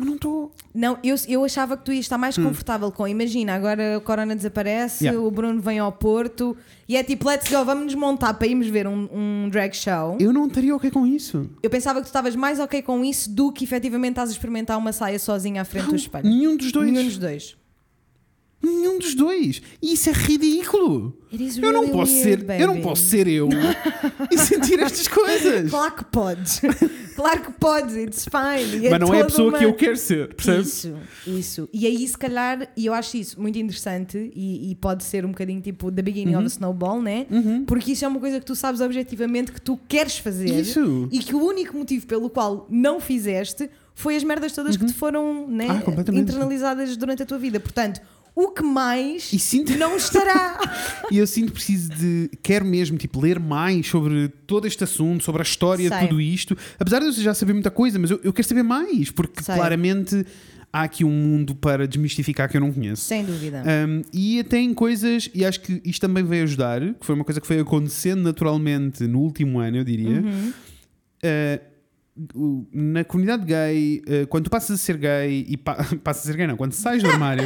Mas não estou. não, eu, eu achava que tu ias estar mais confortável com. Imagina, agora o Corona desaparece, Hum. Yeah. o Bruno vem ao Porto e é tipo, let's go, vamos nos montar para irmos ver um, um drag show. Eu não estaria ok com isso. Eu pensava que tu estavas mais ok com isso do que efetivamente estás a experimentar uma saia sozinha à frente do espelho. Nenhum dos dois. Nenhum dos dois. Nenhum dos dois. E isso é ridículo. Is eu não really posso weird, ser, eu não posso ser eu e sentir estas coisas. Claro que podes. claro que podes, it's fine. E Mas não é a pessoa uma- que eu quero ser, percebes? Isso, isso. E aí, se calhar, e eu acho isso muito interessante e, e pode ser um bocadinho tipo the beginning Uhum. of a snowball, né? Porque isso é uma coisa que tu sabes objetivamente que tu queres fazer Isso. e que o único motivo pelo qual não fizeste foi as merdas todas que te foram né, Ah, internalizadas durante a tua vida. Portanto, o que mais E sinto- não estará. E eu sinto preciso de. Quero mesmo tipo, ler mais sobre todo este assunto, sobre a história de tudo isto. Apesar de eu já saber muita coisa, mas eu, eu quero saber mais, porque Sei. claramente há aqui um mundo para desmistificar que eu não conheço. Sem dúvida. Um, e até em coisas, e acho que isto também veio ajudar, que foi uma coisa que foi acontecendo naturalmente no último ano, eu diria. Uhum. Uh, na comunidade gay, uh, quando tu passas a ser gay e pa passas a ser gay, não, quando sais do armário,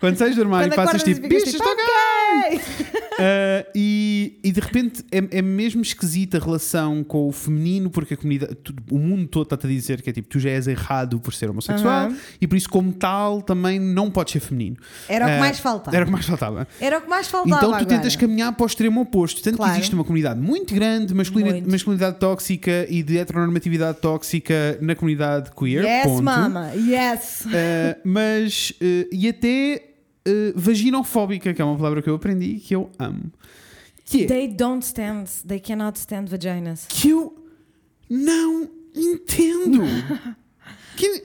quando sais do armário e passas tipo, bicho, tipo, estou gay! Uh, e, e de repente é, é mesmo esquisita a relação com o feminino, porque a comunidade, tu- o mundo todo está-te a dizer que é tipo, tu já és errado por ser homossexual Aham. e por isso, como tal, também não podes ser feminino. Era o que Uh, mais faltava. Era o que mais faltava. Era o que mais faltava. Então tu agora. tentas caminhar para o extremo oposto. Tanto Claro. que existe uma comunidade muito grande de masculina- Muito. masculinidade tóxica e de heteronormatividade tóxica na comunidade queer. Yes, ponto. mama, yes. Uh, mas, uh, e até uh, vaginofóbica, que é uma palavra que eu aprendi e que eu amo. Que é They don't stand, they cannot stand vaginas. que eu não entendo. Que-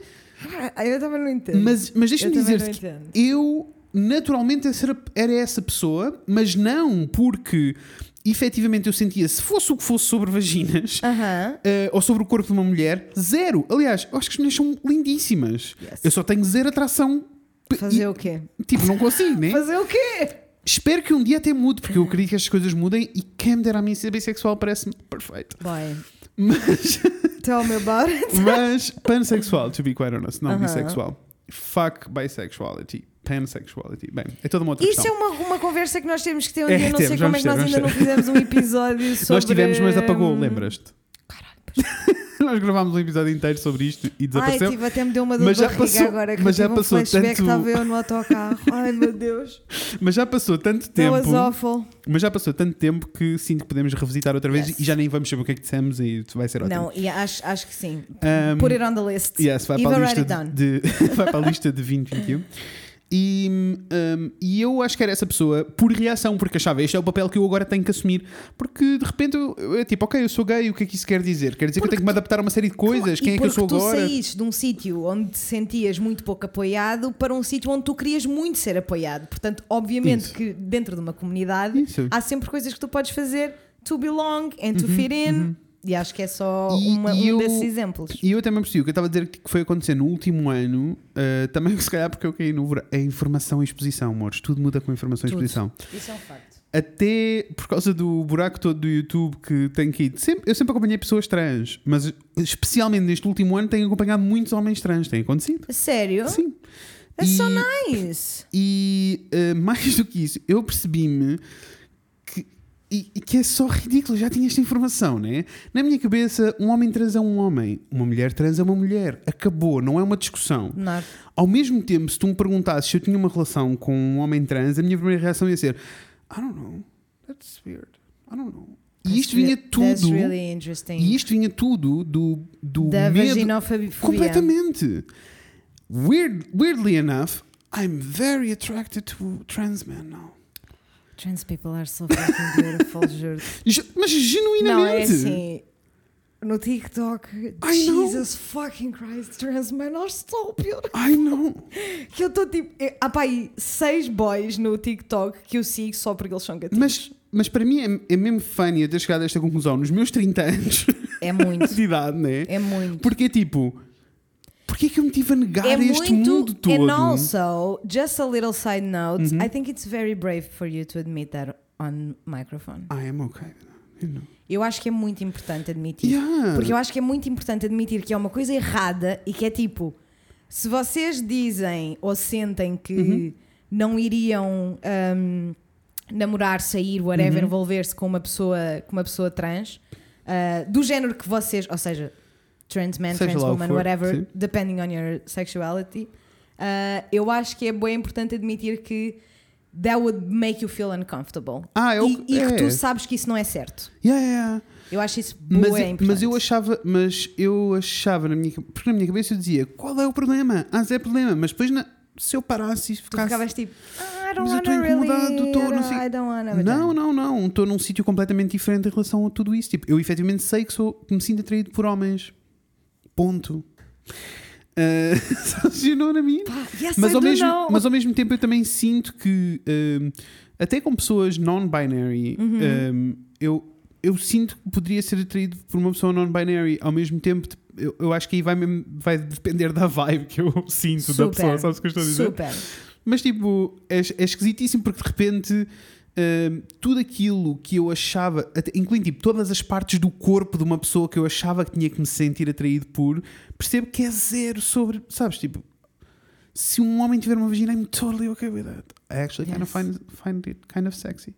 Eu também não entendo. mas mas deixa-me dizer-te que eu naturalmente era essa pessoa, mas não porque efetivamente eu sentia se fosse o que fosse sobre vaginas. Aham. eh, ou sobre o corpo de uma mulher, zero. Aliás, eu acho que as mulheres são lindíssimas. Yes. Eu só tenho zero atração. Fazer e- o quê? Tipo, não consigo, né? Fazer o quê? Espero que um dia até mude, porque eu acredito que estas coisas mudem e quem me dera a mim ser bissexual parece-me perfeito. Boy, Mas, tell me about it. mas pansexual, to be quite honest, não Aham. bissexual. Fuck bisexuality. Pansexuality. Bem, é toda uma outra Isso é questão. uma, uma conversa que nós temos que ter um É, dia. Não sei temos, como é que nós ter, ainda não ter. fizemos um episódio sobre. Nós tivemos, mas apagou, hum, lembras-te? Caralho, Nós gravámos um episódio inteiro sobre isto e Ai, desapareceu. tive, até me deu uma dor Mas de já passou- agora. Que mas já passou um flashback, tanto- estava eu no autocarro. Ai, meu Deus. Mas já passou tanto That was tempo. awful. Mas já passou tanto tempo que sinto que podemos revisitar outra vez Yes. e já nem vamos saber o que é que dissemos e vai ser ótimo. Não, e acho, acho que sim. Um, Put it on the list. Yes, vai para, a lista down. de, vai para a lista de 2021. E, um, e eu acho que era essa pessoa por reação, porque achava este é o papel que eu agora tenho que assumir. Porque de repente eu, eu é tipo, ok, eu sou gay, o que é que isso quer dizer? Quer dizer que eu tenho que me adaptar a uma série de coisas? Quem é que eu sou porque agora? tu saíste de um sítio onde te sentias muito pouco apoiado para um sítio onde tu querias muito ser apoiado. Portanto, obviamente Isso. que dentro de uma comunidade Isso. Uhum, há sempre coisas que tu podes fazer to belong and to fit in. E acho que é só E- uma- e um eu- desses exemplos. E eu também percebi o que eu estava a dizer que foi acontecer no último ano, uh, também se calhar porque eu caí no verão, é informação e exposição, amores. Tudo muda com informação e Tudo. exposição. Isso é um facto. até por causa do buraco todo do YouTube que tenho que ir. Sempre, eu sempre acompanhei pessoas trans, mas especialmente neste último ano tenho acompanhado muitos homens trans. Tem acontecido? A Sério? Sim. That's E- so nice. E uh, mais do que isso, eu percebi-me. E- e que é só ridículo, já tinha esta informação, né? Na minha cabeça, um homem trans é um homem, uma mulher trans é uma mulher. Acabou, não é uma discussão. Não. Ao mesmo tempo, se tu me perguntasses se eu tinha uma relação com um homem trans, a minha primeira reação ia ser: I don't know, that's weird, I don't know. E isto vinha tudo. really. E isto vinha tudo do, do da medo. vaginofobia. Completamente. Weird, weirdly enough, I'm very attracted to trans men now. Trans people are so fucking beautiful, juro. Mas genuinamente. Não, é assim. No TikTok, I know. Jesus fucking Christ, trans men are so beautiful. Ai não. Que eu estou tipo. eh, Há pá, aí seis boys no TikTok que eu sigo só porque eles são gatinhos. Mas, mas para mim é, é mesmo funny eu ter chegado a esta conclusão nos meus 30 anos É muito. de idade, né? É muito. Porque é tipo, porquê é que eu me tive a negar é a este muito. mundo todo? Uhum. And also, just a little side note, I think it's very brave for you to admit that on microphone. I am okay. you know. Eu acho que é muito importante admitir. Yeah. Porque eu acho que é muito importante admitir que é uma coisa errada e que é tipo, se vocês dizem ou sentem que Uhum. não iriam hum, namorar, sair, whatever, Uhum. envolver-se com uma pessoa, com uma pessoa trans, ah, do género que vocês, ou seja, trans man, Seja trans woman, whatever, sim. depending on your sexuality, ah, eu acho que é bem importante admitir que that would make you feel uncomfortable. Ah, é o e, e é. que tu sabes que isso não é certo. Yeah, yeah. Eu acho isso Mas, eu- importante. mas eu achava, mas eu achava na minha, porque na minha cabeça eu dizia, qual é o problema? Ah, é problema, mas depois na- se eu parasse e Tu ficasse ficavas tipo, ah, I don't Mas eu estou really, incomodado, I não sei- I don't wanna, Não, não, não. Estou num sítio completamente diferente em relação a tudo isso. Tipo, eu efetivamente sei que sou, que me sinto atraído por homens. Ponto. Uh, you know what I mean? Pá, yes, Mas ao, mesmo, know. mas ao mesmo tempo eu também sinto que um, até com pessoas non-binary Uhum. um, eu, eu sinto que poderia ser atraído por uma pessoa non-binary ao mesmo tempo eu, eu acho que aí vai, mesmo- vai depender da vibe que eu sinto da Super, pessoa, sabes o que eu estou a dizer? Super. Mas tipo, é, é esquisitíssimo porque de repente tudo aquilo que eu achava, incluindo tipo, todas as partes do corpo de uma pessoa que eu achava que tinha que me sentir atraído por, percebo que é zero sobre, sabes? Tipo, se um homem tiver uma vagina, I'm totally okay with that. I actually kind of Yes. find, find it kind of sexy.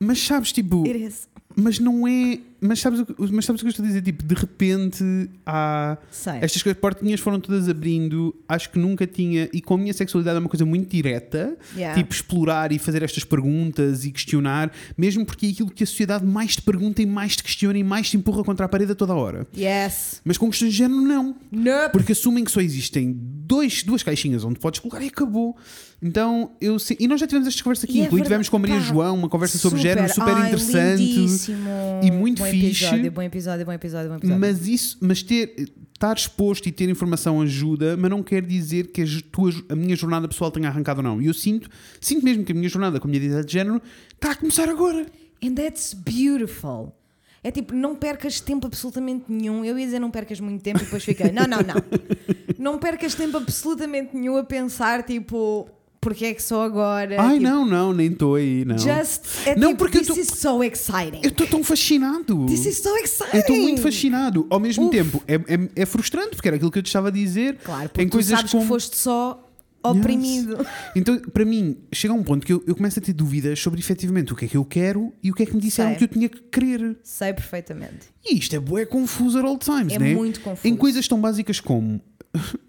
Mas sabes, tipo, It is. mas não é. Mas sabes, o que- mas sabes o que eu estou a dizer? Tipo, de repente há. Sei. Estas coisas, portinhas foram todas abrindo. Acho que nunca tinha. E com a minha sexualidade é uma coisa muito direta. Yeah. Tipo, explorar e fazer estas perguntas e questionar. Mesmo porque é aquilo que a sociedade mais te pergunta e mais te questiona e mais te empurra contra a parede a toda a hora. Yes. Mas com questões de género, não. Nope. Porque assumem que só existem dois, duas caixinhas onde podes colocar e acabou. Então, eu sei. E nós já tivemos estas conversas aqui. E é inclusive, tivemos com a Maria Pá, João uma conversa sobre género super Ai, interessante. lindíssimo. e muito bom fixe. Episódio, bom episódio, bom episódio, bom episódio. Mas isso, mas ter, estar exposto e ter informação ajuda, mas não quer dizer que a, tua, a minha jornada pessoal tenha arrancado ou não. E eu sinto, sinto mesmo que a minha jornada com a minha identidade de género está a começar agora. And that's beautiful. É tipo, não percas tempo absolutamente nenhum. Eu ia dizer não percas muito tempo e depois fiquei, não, não, não. Não percas tempo absolutamente nenhum a pensar, tipo, porque é que só agora? Ai, Tipo, não, não, nem estou aí, não. Just, é Não, tipo, porque eu this tô- is so exciting. Eu estou tão fascinado. This is so exciting. Eu estou muito fascinado. Ao mesmo Uf. tempo, é, é, é frustrante, porque era aquilo que eu te estava a dizer. Claro, porque em coisas sabes como... que foste só oprimido. Então, para mim, chega a um ponto que eu, eu começo a ter dúvidas sobre efetivamente o que é que eu quero e o que é que me disseram Sei. que eu tinha que querer. Sei perfeitamente. E isto é bué confuso at all times, É né? muito confuso. Em coisas tão básicas como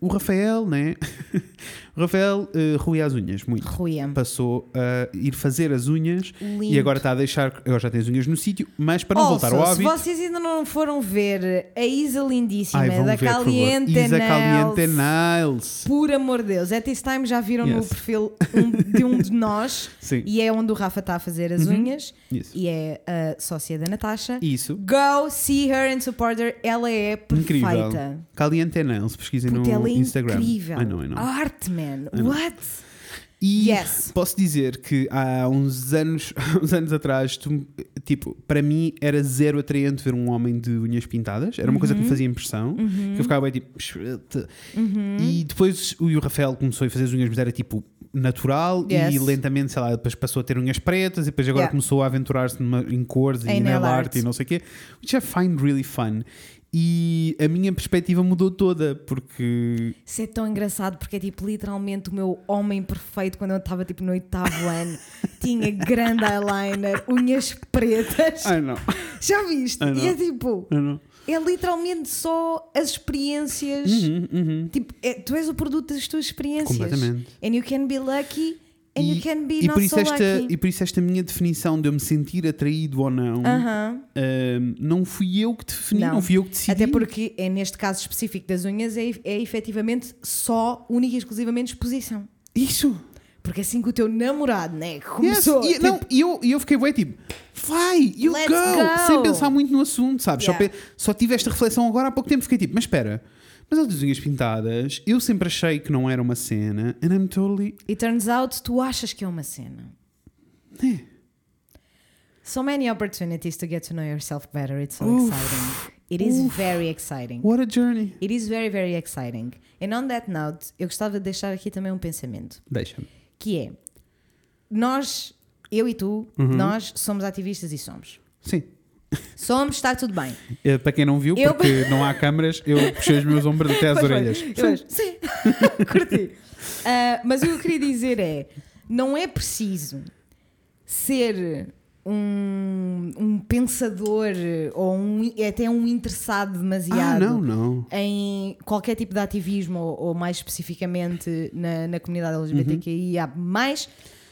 o Rafael, né? O Rafael uh, ruía as unhas muito. Ruia. Passou a ir fazer as unhas Lindo. e agora está a deixar. Agora já tem as unhas no sítio, mas para não voltar ao Also, se hábito. vocês ainda não foram ver a Isa lindíssima Ai, da ver. Caliente Isa Caliente Nails, Nails. por amor de Deus, at this time já viram no Yes. perfil um- de um de nós Sim. e é onde o Rafa está a fazer as unhas Isso. e é a sócia da Natasha. Isso. Go see her and support her. Ela é Incrível. perfeita. Caliente Nails, pesquisem Puta, no ela é Instagram. incrível. I know, I know. Arte, man. know. What? E Yes. posso dizer que há uns anos, uns anos atrás, tu- tipo, para mim era zero atraente ver um homem de unhas pintadas. Era uma coisa que Uhum. me fazia impressão. Que eu ficava bem tipo. "Shit". E depois o, Rafael começou a fazer as unhas, mas era tipo natural Yes. e lentamente, sei lá, depois passou a ter unhas pretas e depois agora Yeah. começou a aventurar-se em cores e nail nail art art. e não sei o quê. Which I find really fun. E a minha perspectiva mudou toda porque Isso é tão engraçado porque é tipo literalmente o meu homem perfeito quando eu estava tipo no oitavo ano. tinha grande eyeliner, unhas pretas. Ai não. Já viste? E é tipo, Ai, não. é literalmente só as experiências. Uhum, uhum. Tipo, é- tu és o produto das tuas experiências. Completamente. And you can be lucky e not por isso so esta. E por isso esta minha definição de eu me sentir atraído ou não, Aham. ahm, não fui eu que defini, não, Não. fui eu que decidi. Até porque é neste caso específico das unhas é, é efetivamente só, única e exclusivamente exposição. Isso. Porque assim que o teu namorado, né, que Yes. começou. E, tipo, não, e eu, e eu fiquei bem tipo, vai, you go. go. Sem pensar muito no assunto, sabes? Só, Yeah. pe- só tive esta reflexão agora há pouco tempo. Fiquei tipo, mas espera, mas as unhas pintadas, eu sempre achei que não era uma cena, and I'm totally. E turns out, tu achas que é uma cena. É. So many opportunities to get to know yourself better. It's so Oof. exciting. It is Oof. very exciting. What a journey. It is very, very exciting. And on that note, eu gostava de deixar aqui também um pensamento. Deixa-me. Que é, nós, eu e tu, Uhum. nós somos ativistas e somos. Sim. Somos, está tudo bem. Eh, Para quem não viu, Eu- porque não há câmaras, eu puxei os meus ombros até às Pois foi. orelhas. Eu acho, sim, curti. Ah, mas o que eu queria dizer é: não é preciso ser um, um pensador ou um, até um interessado Ah, demasiado não, não. em qualquer tipo de ativismo ou, ou mais especificamente na, na comunidade LGBTQIA+,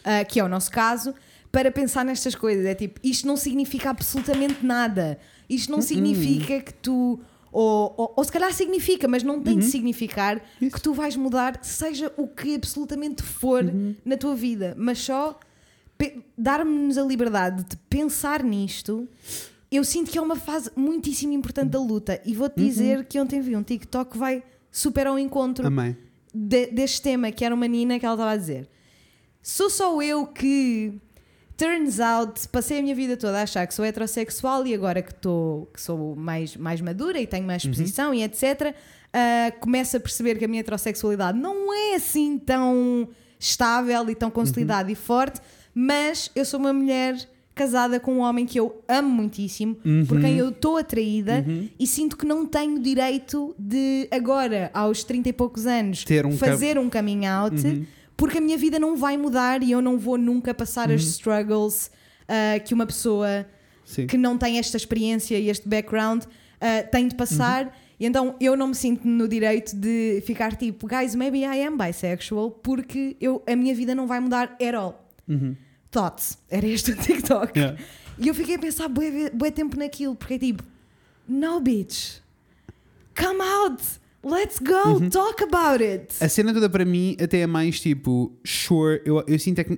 ah, que é o nosso caso, para pensar nestas coisas. É tipo, isto não significa absolutamente nada. Isto não significa que tu... Ou, ou, ou se calhar significa, mas não tem de significar Isso. que tu vais mudar, seja o que absolutamente for na tua vida. Mas só dar-nos a liberdade de pensar nisto eu sinto que é uma fase muitíssimo importante da luta e vou-te dizer que ontem vi um TikTok que vai super ao encontro de- deste tema, que era uma Nina que ela estava a dizer sou só eu que turns out, passei a minha vida toda a achar que sou heterossexual e agora que, estou que sou mais, mais madura e tenho mais exposição e etc ah, começo a perceber que a minha heterossexualidade não é assim tão estável e tão consolidada e forte mas eu sou uma mulher casada com um homem que eu amo muitíssimo, por quem eu estou atraída e sinto que não tenho direito de agora, aos 30 e poucos anos, um fazer um coming out, porque a minha vida não vai mudar e eu não vou nunca passar as struggles ah, que uma pessoa Sim. que não tem esta experiência e este background ah, tem de passar. E então eu não me sinto no direito de ficar tipo, guys, maybe I am bisexual, porque eu, a minha vida não vai mudar at all. Thoughts. Era este o TikTok. Yeah. E eu fiquei a pensar bué, bué tempo naquilo, porque é tipo, no bitch, come out, let's go, Uhum. talk about it. A cena toda para mim até é mais tipo, sure, eu, eu sinto é que.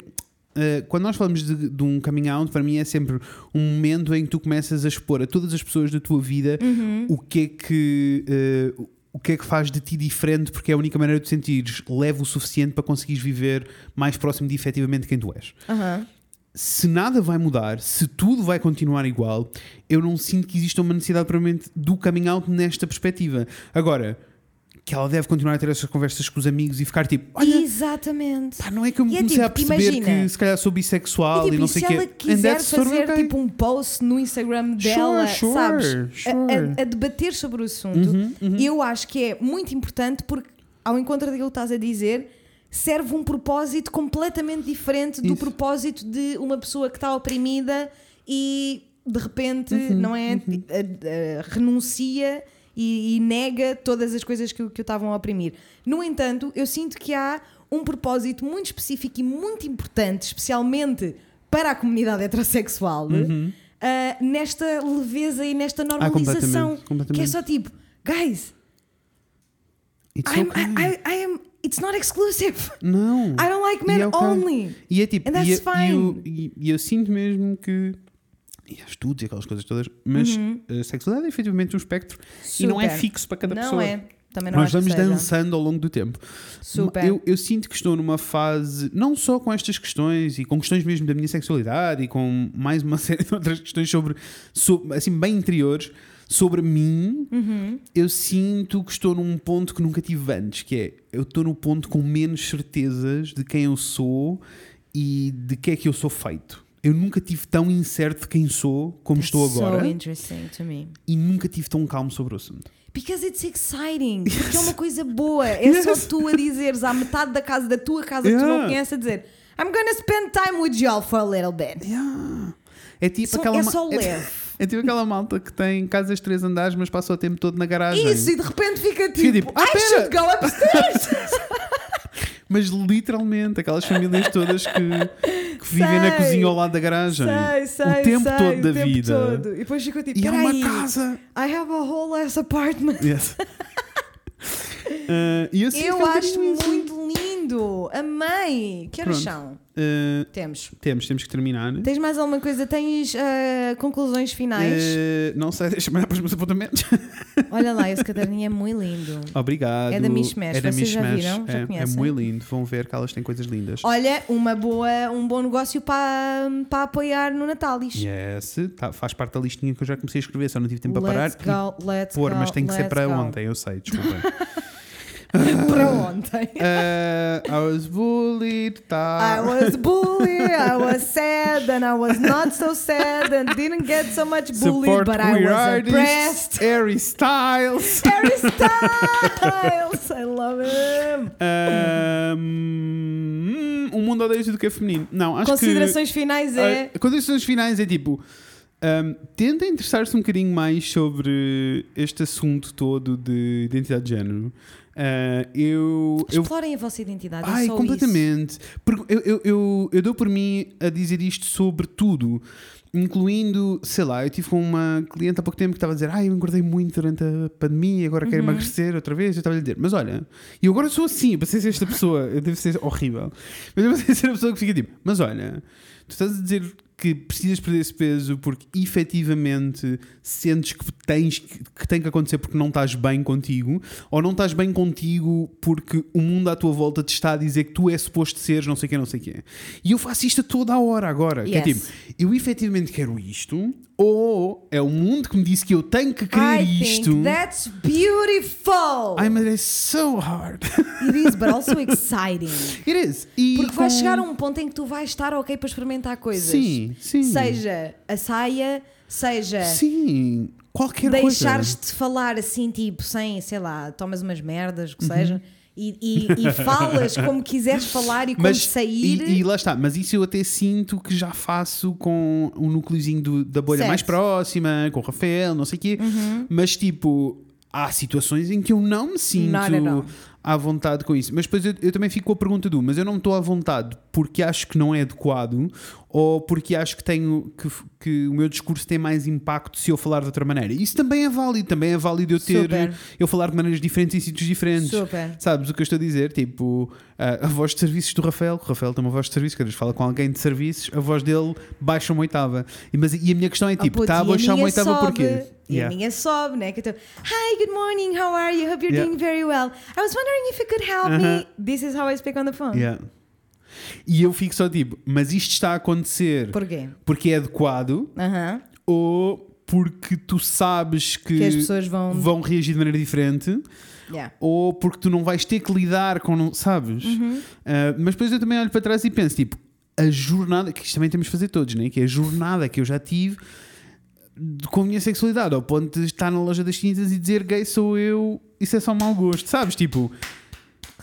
eh, quando nós falamos de, de um coming out, para mim é sempre um momento em que tu começas a expor a todas as pessoas da tua vida Uhum. o que é que. eh, o que é que faz de ti diferente, porque é a única maneira de te sentires leve o suficiente para conseguires viver mais próximo de efetivamente quem tu és. Aham. se nada vai mudar, se tudo vai continuar igual, eu não sinto que exista uma necessidade provavelmente do coming out nesta perspectiva. Agora, que ela deve continuar a ter essas conversas com os amigos e ficar tipo, olha, Exatamente. pá, não é que eu me é comecei tipo, a perceber imagina. que se calhar sou bissexual E, tipo, e não e sei se o quê. ela And quiser fazer okay. tipo um post no Instagram dela, sure, sabes? sure. A, a- a debater sobre o assunto, Uhum, eu acho que é muito importante porque, ao encontro daquilo que estás a dizer, serve um propósito completamente diferente do Isso. propósito de uma pessoa que está oprimida e de repente, Uhum, não é? A- a- renuncia e, e nega todas as coisas que, o- que o estavam a oprimir. No entanto, eu sinto que há um propósito muito específico e muito importante, especialmente para a comunidade heterossexual, ah, nesta leveza e nesta normalização. Uhum. Ah, completamente, Que é completamente. só tipo, guys, It's I'm, okay. I, I, I am. It's not exclusive. Não. I don't like men é only. E é tipo, And that's e, eu- e eu, fine. e- e eu sinto mesmo que. E há estudos e aquelas coisas todas, mas Uhum. a sexualidade é efetivamente um espectro e não é Super. fixo para cada não pessoa. é. Também não Nós vamos dançando ao longo do tempo. Super. Eu, eu sinto que estou numa fase, não só com estas questões e com questões mesmo da minha sexualidade e com mais uma série de outras questões sobre, sobre assim, bem interiores, sobre mim, Uhum. eu sinto que estou num ponto que nunca tive antes, que é eu estou no ponto com menos certezas de quem eu sou e de que é que eu sou feito. Eu nunca tive tão incerto de quem sou como estou So agora interesting to me. e nunca tive tão calmo sobre o assunto. Because it's exciting. Porque é uma coisa boa. É só Yes. tu a dizeres à metade da casa, da tua casa que tu não Yeah. conheces, a dizer I'm gonna spend time with y'all for a little bit. Yeah. É tipo Só- aquela é só é- leve. É tipo aquela malta que tem casas de três andares, mas passa o tempo todo na garagem. Isso, e de repente fica tipo, tipo, ah, I pera. should go upstairs. Mas literalmente, aquelas famílias todas que, que vivem na cozinha ao lado da garagem. sei, sei, o tempo sei, todo da o tempo vida. todo. E depois ficou tipo, E há uma casa. I have a whole ass apartment. Yes. Ah, e eu é acho muito lindo. Amei. Que horas Pronto. são? Ah, Temos. temos, temos que terminar. Tens mais alguma coisa? Tens ah, conclusões finais? Ah, não sei, deixa-me olhar para os meus apontamentos. Olha lá, esse caderninho é muito lindo. Obrigado. É da Mishmash, É da vocês já Mishmash. viram? Já É, é muito lindo. Vão ver que elas têm coisas lindas. Olha, uma boa, um bom negócio para, para apoiar no Natalis. Yes, tá, faz parte da listinha que eu já comecei a escrever, só não tive tempo para parar Let's go, let's pôr, go, mas tem que ser let's para go. ontem, eu sei, desculpem. para ontem. Uh, I was bullied, tá? I was bullied, I was sad, and I was not so sad, and didn't get so much bullied, Support but I was artists, impressed. Harry Styles. Harry Styles, I love him. Um, um mundo odeia tudo que é feminino. Não, acho Considerações finais que. é. Ah, considerações finais é tipo. Um, tenta interessar-se um bocadinho mais sobre este assunto todo de identidade de género. Ah, eu, eu Explorem a vossa identidade. é Ai, completamente. Eu, eu, eu, eu dou por mim a dizer isto sobre tudo, incluindo, sei lá, eu tive com uma cliente há pouco tempo que estava a dizer: Ai, eu engordei muito durante a pandemia e agora quero Uhum. emagrecer outra vez. Eu estava a lhe dizer: Mas olha, e eu agora sou assim, eu passei a ser esta pessoa, eu devo ser horrível, mas eu passei a ser a pessoa que fica tipo: Mas olha, tu estás a dizer que precisas perder esse peso porque efetivamente sentes que tens que, tem que acontecer porque não estás bem contigo ou não estás bem contigo porque o mundo à tua volta te está a dizer que tu é suposto seres não sei o que, não sei o que. E eu faço isto a toda a hora agora. Que é Yes. tipo, eu efetivamente quero isto ou é o mundo que me disse que eu tenho que querer I isto. think that's beautiful. Ai, mas é so hard. It is, but also exciting. It is. E Porque vai com- chegar a um ponto em que tu vais estar ok para experimentar coisas. Sim, sim. Seja a saia, seja Sim, qualquer coisa. deixares-te falar assim, tipo, sem, sei lá, tomas umas merdas, o que Uhum. seja, e, e- e falas como quiseres falar e quando sair. E, e lá está, mas isso eu até sinto que já faço com o núcleozinho do- da bolha Certo. mais próxima, com o Rafael, não sei o quê. Uhum. Mas tipo, há situações em que eu não me sinto Not at all. À vontade com isso. Mas depois eu, eu também fico com a pergunta do, mas eu não estou à vontade porque acho que não é adequado ou porque acho que tenho que, que o meu discurso tem mais impacto se eu falar de outra maneira. Isso também é válido, também é válido eu ter Super. eu falar de maneiras diferentes em sítios diferentes. Super. Sabes o que eu estou a dizer? Tipo, a, a voz de serviços do Rafael, o Rafael tem uma voz de vez que fala com alguém de serviços, a voz dele baixa uma oitava. E, mas, e a minha questão é Oh, tipo, está a e a baixar uma oitava sobe, porquê? E Yeah. a minha sobe, né? Que eu tô, Hi, good morning, how are you? Hope you're Yeah. doing very well. I was wondering if you could help me. This is how I speak on the phone. Yeah. E eu fico só tipo, mas isto está a acontecer Porquê? porque é adequado Aham. ou porque tu sabes que, Que as pessoas vão- vão reagir de maneira diferente Yeah. ou porque tu não vais ter que lidar com, sabes? Uhum. Ah, mas depois eu também olho para trás e penso, tipo, a jornada, que isto também temos de fazer todos, né? que é a jornada que eu já tive com a minha sexualidade, ao ponto de estar na loja das tintas e dizer gay sou eu, isso é só mau gosto, sabes? Tipo,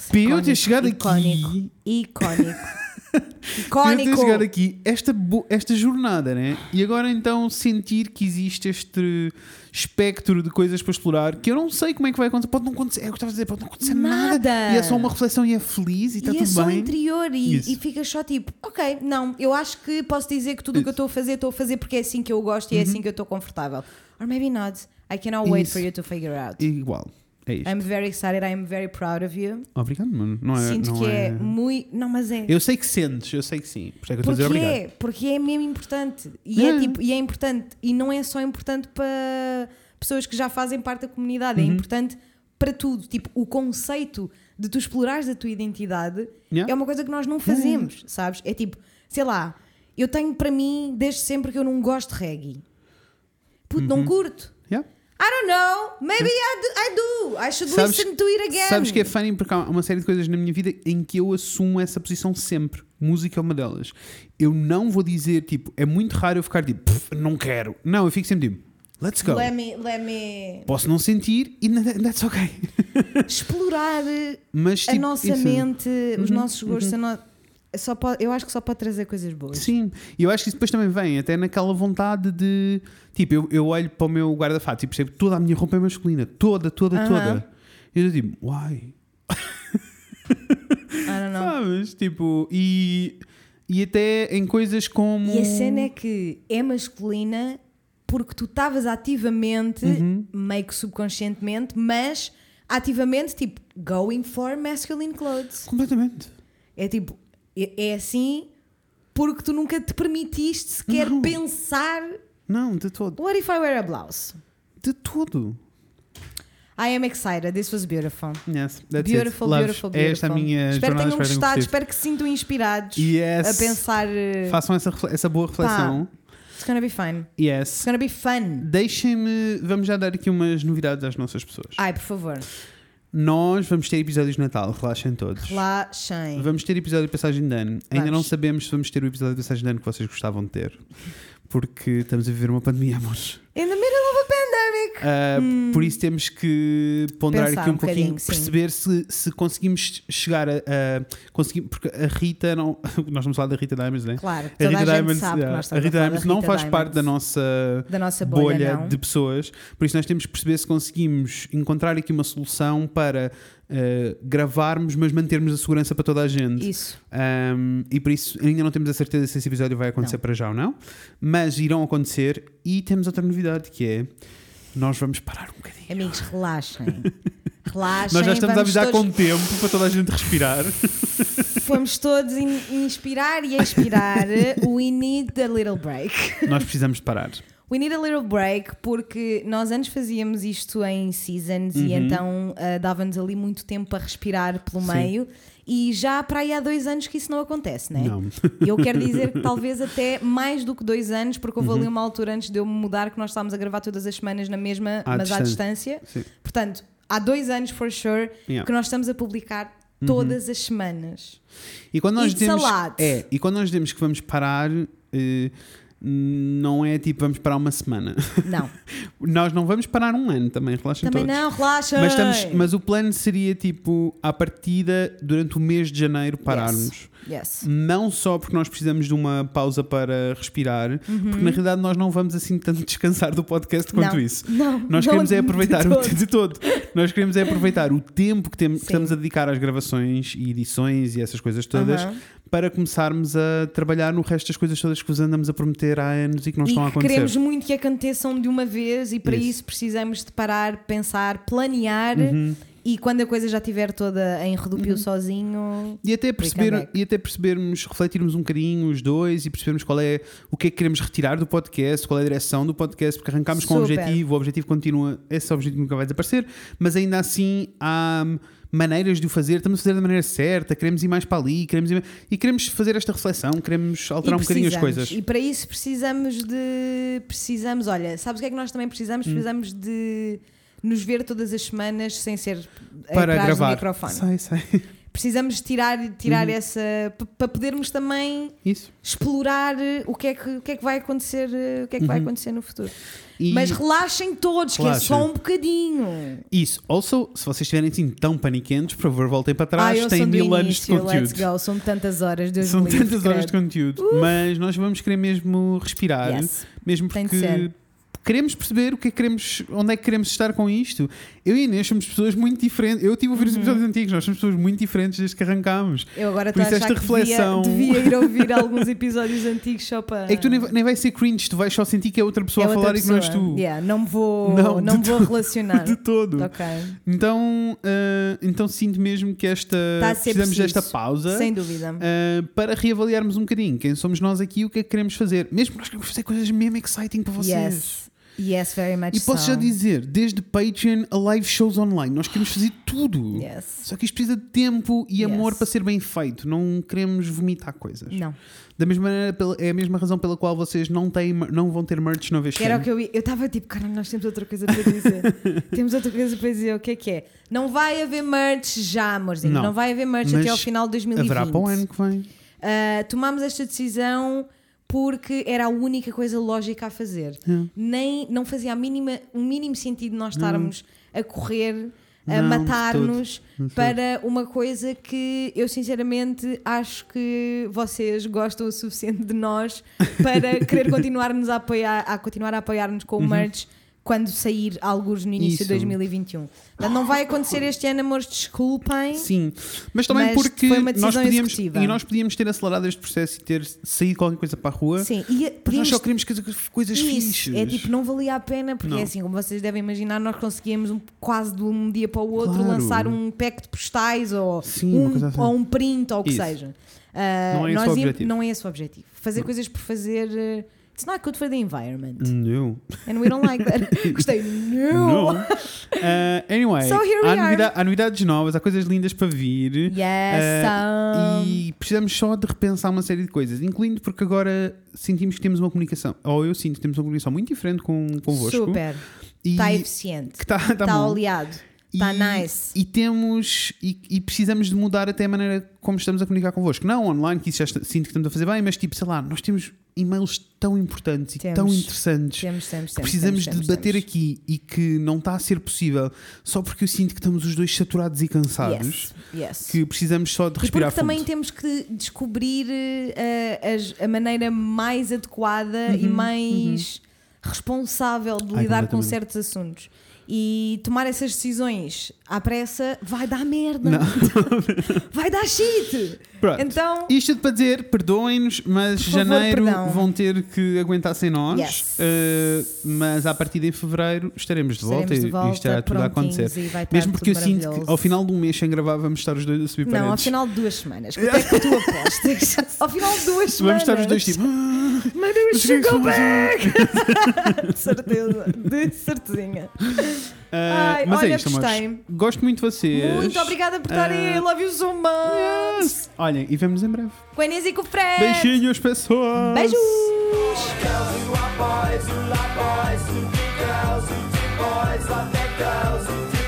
para eu ter Icónico, chegado icónico, aqui. Icónico. para eu Icónico. ter chegado aqui esta, esta jornada, né? E agora então sentir que existe este espectro de coisas para explorar que eu não sei como é que vai acontecer. Pode não acontecer, é o que estava a dizer, pode não acontecer nada. Nada. E é só uma reflexão e é feliz e está e é tudo só bem. interior e, Isso. e ficas só tipo, ok, não, eu acho que posso dizer que tudo o que eu estou a fazer, estou a fazer porque é assim que eu gosto e é assim que eu estou confortável. Or maybe not. I cannot wait Uhum. Isso. for you to figure out. Igual. É isto. I'm very excited, I'm very proud of you. Obrigado, mano. Não é, Sinto não que é, muito. Não, mas é. Eu sei que sentes, eu sei que sim. Por isso é que eu estou a dizer Porque obrigado. é, porque é mesmo importante. E É. é, tipo, e é importante. E não é só importante para pessoas que já fazem parte da comunidade, Uhum. é importante para tudo. Tipo, o conceito de tu explorares a tua identidade Yeah. é uma coisa que nós não fazemos, sabes? É tipo, sei lá, eu tenho para mim desde sempre que eu não gosto de reggae. Puto, Uhum. não curto. I don't know. Maybe I do. I, do. I should Sabes- listen to it again. Sabes que é funny porque há uma série de coisas na minha vida em que eu assumo essa posição sempre. Música é uma delas. Eu não vou dizer, tipo, é muito raro eu ficar tipo, "Pff, não quero. Não, eu fico sempre tipo, let's go. Let me, let me Posso não sentir e that's ok. explorar Mas, a tipo, nossa isso- mente, os nossos gostos, a no- só pode, eu acho que só pode trazer coisas boas. Sim, e eu acho que isso depois também vem até naquela vontade de. Tipo, eu, eu olho para o meu guarda-fato e percebo que toda a minha roupa é masculina. Toda, toda, Aham. toda. E eu digo, why? I don't know. Sabes? Tipo, e, e até em coisas como. E a cena é que é masculina porque tu estavas ativamente, Uhum. meio que subconscientemente, mas ativamente, tipo, going for masculine clothes. Completamente. É tipo, é, é assim porque tu nunca te permitiste sequer Não. pensar Não, de todo. What if I wear a blouse? De todo. I am excited, this was beautiful. Yes, that's beautiful, it. Beautiful, beautiful. É esta a minha espero que tenham gostado, espero que se sintam inspirados Yes. a pensar. uh, Façam essa, essa boa reflexão. It's gonna be fun. Yes. It's gonna be fun. Deixem-me. Vamos já dar aqui umas novidades às nossas pessoas. Ai, por favor, Nós vamos ter episódios de Natal, relaxem todos. relaxem. Vamos ter episódio de passagem de ano. Ainda Vamos. não sabemos se vamos ter o episódio de passagem de ano que vocês gostavam de ter. Porque estamos a viver uma pandemia, amores. In the middle of a pandemic. Uh, Por isso temos que ponderar Hum. Pensar aqui um, um pouquinho, perceber se, se conseguimos chegar a. a- conseguir, porque a Rita não. Nós vamos falar da Rita Diamonds, não é? Claro, A Rita a, Diamonds, a Rita Diamonds não Rita faz Diamonds. parte da nossa da nossa bolha, não. de pessoas, por isso nós temos que perceber se conseguimos encontrar aqui uma solução para uh, gravarmos, mas mantermos a segurança para toda a gente. Isso. Um, e por isso ainda não temos a certeza se esse episódio vai acontecer Não. para já ou não, mas irão acontecer. E temos outra novidade que é nós vamos parar um bocadinho. Amigos, relaxem. Relaxem. Nós já estamos a avisar todos, com tempo para toda a gente respirar. Fomos todos in- inspirar e expirar. We need a little break. nós precisamos parar. We need a little break porque nós antes fazíamos isto em seasons Uhum. e então ah, dava-nos ali muito tempo para respirar pelo Sim. meio e já para aí há dois anos que isso não acontece, né? Não. E eu quero dizer que talvez até mais do que dois anos, porque houve Uhum. ali uma altura antes de eu me mudar que nós estávamos a gravar todas as semanas na mesma, À mas à distância. distância. Sim. Portanto, há dois anos, for sure, Yeah. Uhum. que nós estamos a publicar todas as semanas. E quando nós It's dizemos, é, e quando nós dizemos que vamos parar, eh, não é tipo vamos parar uma semana. Não, nós não vamos parar um ano também, relaxem também todos. não, relaxa. Mas, estamos, mas o plano seria tipo, à partida, durante o mês de janeiro, pararmos. Yes. Não só porque nós precisamos de uma pausa para respirar, porque na realidade nós não vamos assim tanto descansar do podcast quanto Uhum. Não, isso. Não, Nós não queremos é de aproveitar todo. o de todo. Nós queremos é aproveitar o tempo que, temos, que estamos a dedicar às gravações e edições e essas coisas todas Aham. para começarmos a trabalhar no resto das coisas todas que vos andamos a prometer há anos e que não e estão a acontecer. queremos muito que aconteçam de uma vez e para Isso. isso, precisamos de parar, pensar, planear Uhum. E quando a coisa já estiver toda em redupio sozinho. E até, perceber, e até percebermos, refletirmos um bocadinho os dois e percebermos qual é o que é que queremos retirar do podcast, qual é a direção do podcast, porque arrancámos com um Super. objetivo, o objetivo continua, esse objetivo nunca vai desaparecer, mas ainda assim há hum, maneiras de o fazer, estamos a fazer da maneira certa, queremos ir mais para ali, queremos ir, e queremos fazer esta reflexão, queremos alterar um bocadinho as coisas. E para isso precisamos de. Precisamos, olha, sabes o que é que nós também precisamos? Hum. Precisamos de nos ver todas as semanas sem ser Para atrás gravar. do microfone. Sei, sei. Precisamos de tirar, tirar Uhum. essa. para podermos também Isso. explorar eh, o que é que, o que, é que vai acontecer eh, o que é que vai acontecer no futuro. Uhum. E Mas relaxem todos, que é só um bocadinho. isso, also, se vocês estiverem assim tão paniquentos, por favor, voltem para trás, sou do mil anos início, de conteúdo. Let's go, são tantas horas, Deus São livre, tantas horas de conteúdo, mas nós vamos querer mesmo respirar, Yes. mesmo Tem de porque ser. Queremos perceber o que é que queremos, onde é que queremos estar com isto. Eu e a Inês somos pessoas muito diferentes. Eu tive a ouvir Uhum. os episódios antigos, nós somos pessoas muito diferentes desde que arrancámos. Eu agora Por a isso esta que devia, reflexão- devia ir ouvir alguns episódios antigos só para. É que tu nem, vai- nem vai ser cringe, tu vais só sentir que é outra pessoa É a outra falar e que não és pessoa. tu. Yeah, não me vou, Não, não, me vou todo. relacionar. De todo. ok. Então, ah, então sinto mesmo que esta Tá a precisamos preciso. desta pausa. Sem dúvida. Uh, para reavaliarmos um bocadinho quem somos nós aqui e o que é que queremos fazer. Mesmo nós queremos fazer coisas mesmo exciting para vocês. Yes. Yes, very much E posso so. já dizer, desde Patreon a live shows online, nós queremos fazer tudo. Yes. Só que isto precisa de tempo e Yes. amor para ser bem feito. Não queremos vomitar coisas. Não. Da mesma maneira, é a mesma razão pela qual vocês não, têm, não vão ter merch no vez era o que eu. Eu estava tipo, caralho, nós temos outra coisa para dizer. temos outra coisa para dizer. O que é que é? Não vai haver merch já, amorzinho. Não. Não, vai haver merch Mas até ao final de 2020. Haverá para o ano que vem. Uh, tomámos esta decisão porque era a única coisa lógica a fazer. É. Nem, não fazia a mínima, o mínimo sentido nós estarmos a correr a Não, matar-nos para uma coisa que eu sinceramente acho que vocês gostam o suficiente de nós para querer continuar-nos a apoiar, a continuar a apoiar-nos com o merch quando sair alguns no início de. Isso. 2021. Portanto, não vai acontecer este ano, amores, desculpem. Sim, mas também Mas porque foi uma nós decisão podíamos, executiva. e nós podíamos ter acelerado este processo e ter saído qualquer coisa para a rua. Sim, e nós só queríamos que- coisas Isso, fixes. é tipo, não valia a pena, porque Não. é assim, como vocês devem imaginar, nós conseguíamos um- quase de um dia para o outro Claro. lançar um pack de postais ou, Sim, um, assim. ou um print ou o que Isso. seja. Ah, Não é esse o objetivo. não é esse o objetivo. Fazer coisas por fazer. eh, It's not good for the environment. Não. And we don't like that. Gostei. Não. No. Uh, anyway, So here we há, are. novida- há novidades novas, há coisas lindas para vir. Yes. Uh, um, e precisamos só de repensar uma série de coisas, incluindo porque agora sentimos que temos uma comunicação, ou eu sinto que temos uma comunicação muito diferente com, convosco. Super. Está eficiente. que está tá Está bom. oleado. Está E- Tá nice. E temos e, e precisamos de mudar até a maneira como estamos a comunicar convosco. Não online, que isso já está- sinto que estamos a fazer bem, mas tipo, sei lá, nós temos e-mails tão importantes e Temos. tão interessantes Temos, temos, que precisamos de temos, bater temos. aqui e que não está a ser possível só porque eu sinto que estamos os dois saturados e cansados. Yes. yes. Que precisamos só de E respirar porque também temos que descobrir eh, a, a maneira mais adequada e mais responsável de Uhum, Ai, lidar com certos assuntos. E tomar essas decisões à pressa vai dar merda. Não. vai dar shit. Pronto. Então, Isto para dizer, perdoem-nos, mas favor, janeiro perdão. vão ter que aguentar sem nós. Yes. Uh, mas a partir de em fevereiro estaremos de volta, estaremos de e volta, isto estará tudo a acontecer. e Mesmo porque eu sinto que ao final de um mês sem gravar vamos estar os dois a subir Não, ao final de duas semanas. Quanto é que tu apostas? ao final de duas semanas. Vamos estar os dois tipo. "Ah, que é vamos back! de certeza, de certezinha. Ai, mas olha, é isto, mas Gosto muito de vocês. Muito obrigada por estarem. Uh, love you so much. Yes. Olhem, e vemos em breve. Com a Inês e com o Fred. Beijinhos, pessoas. Beijos. Girls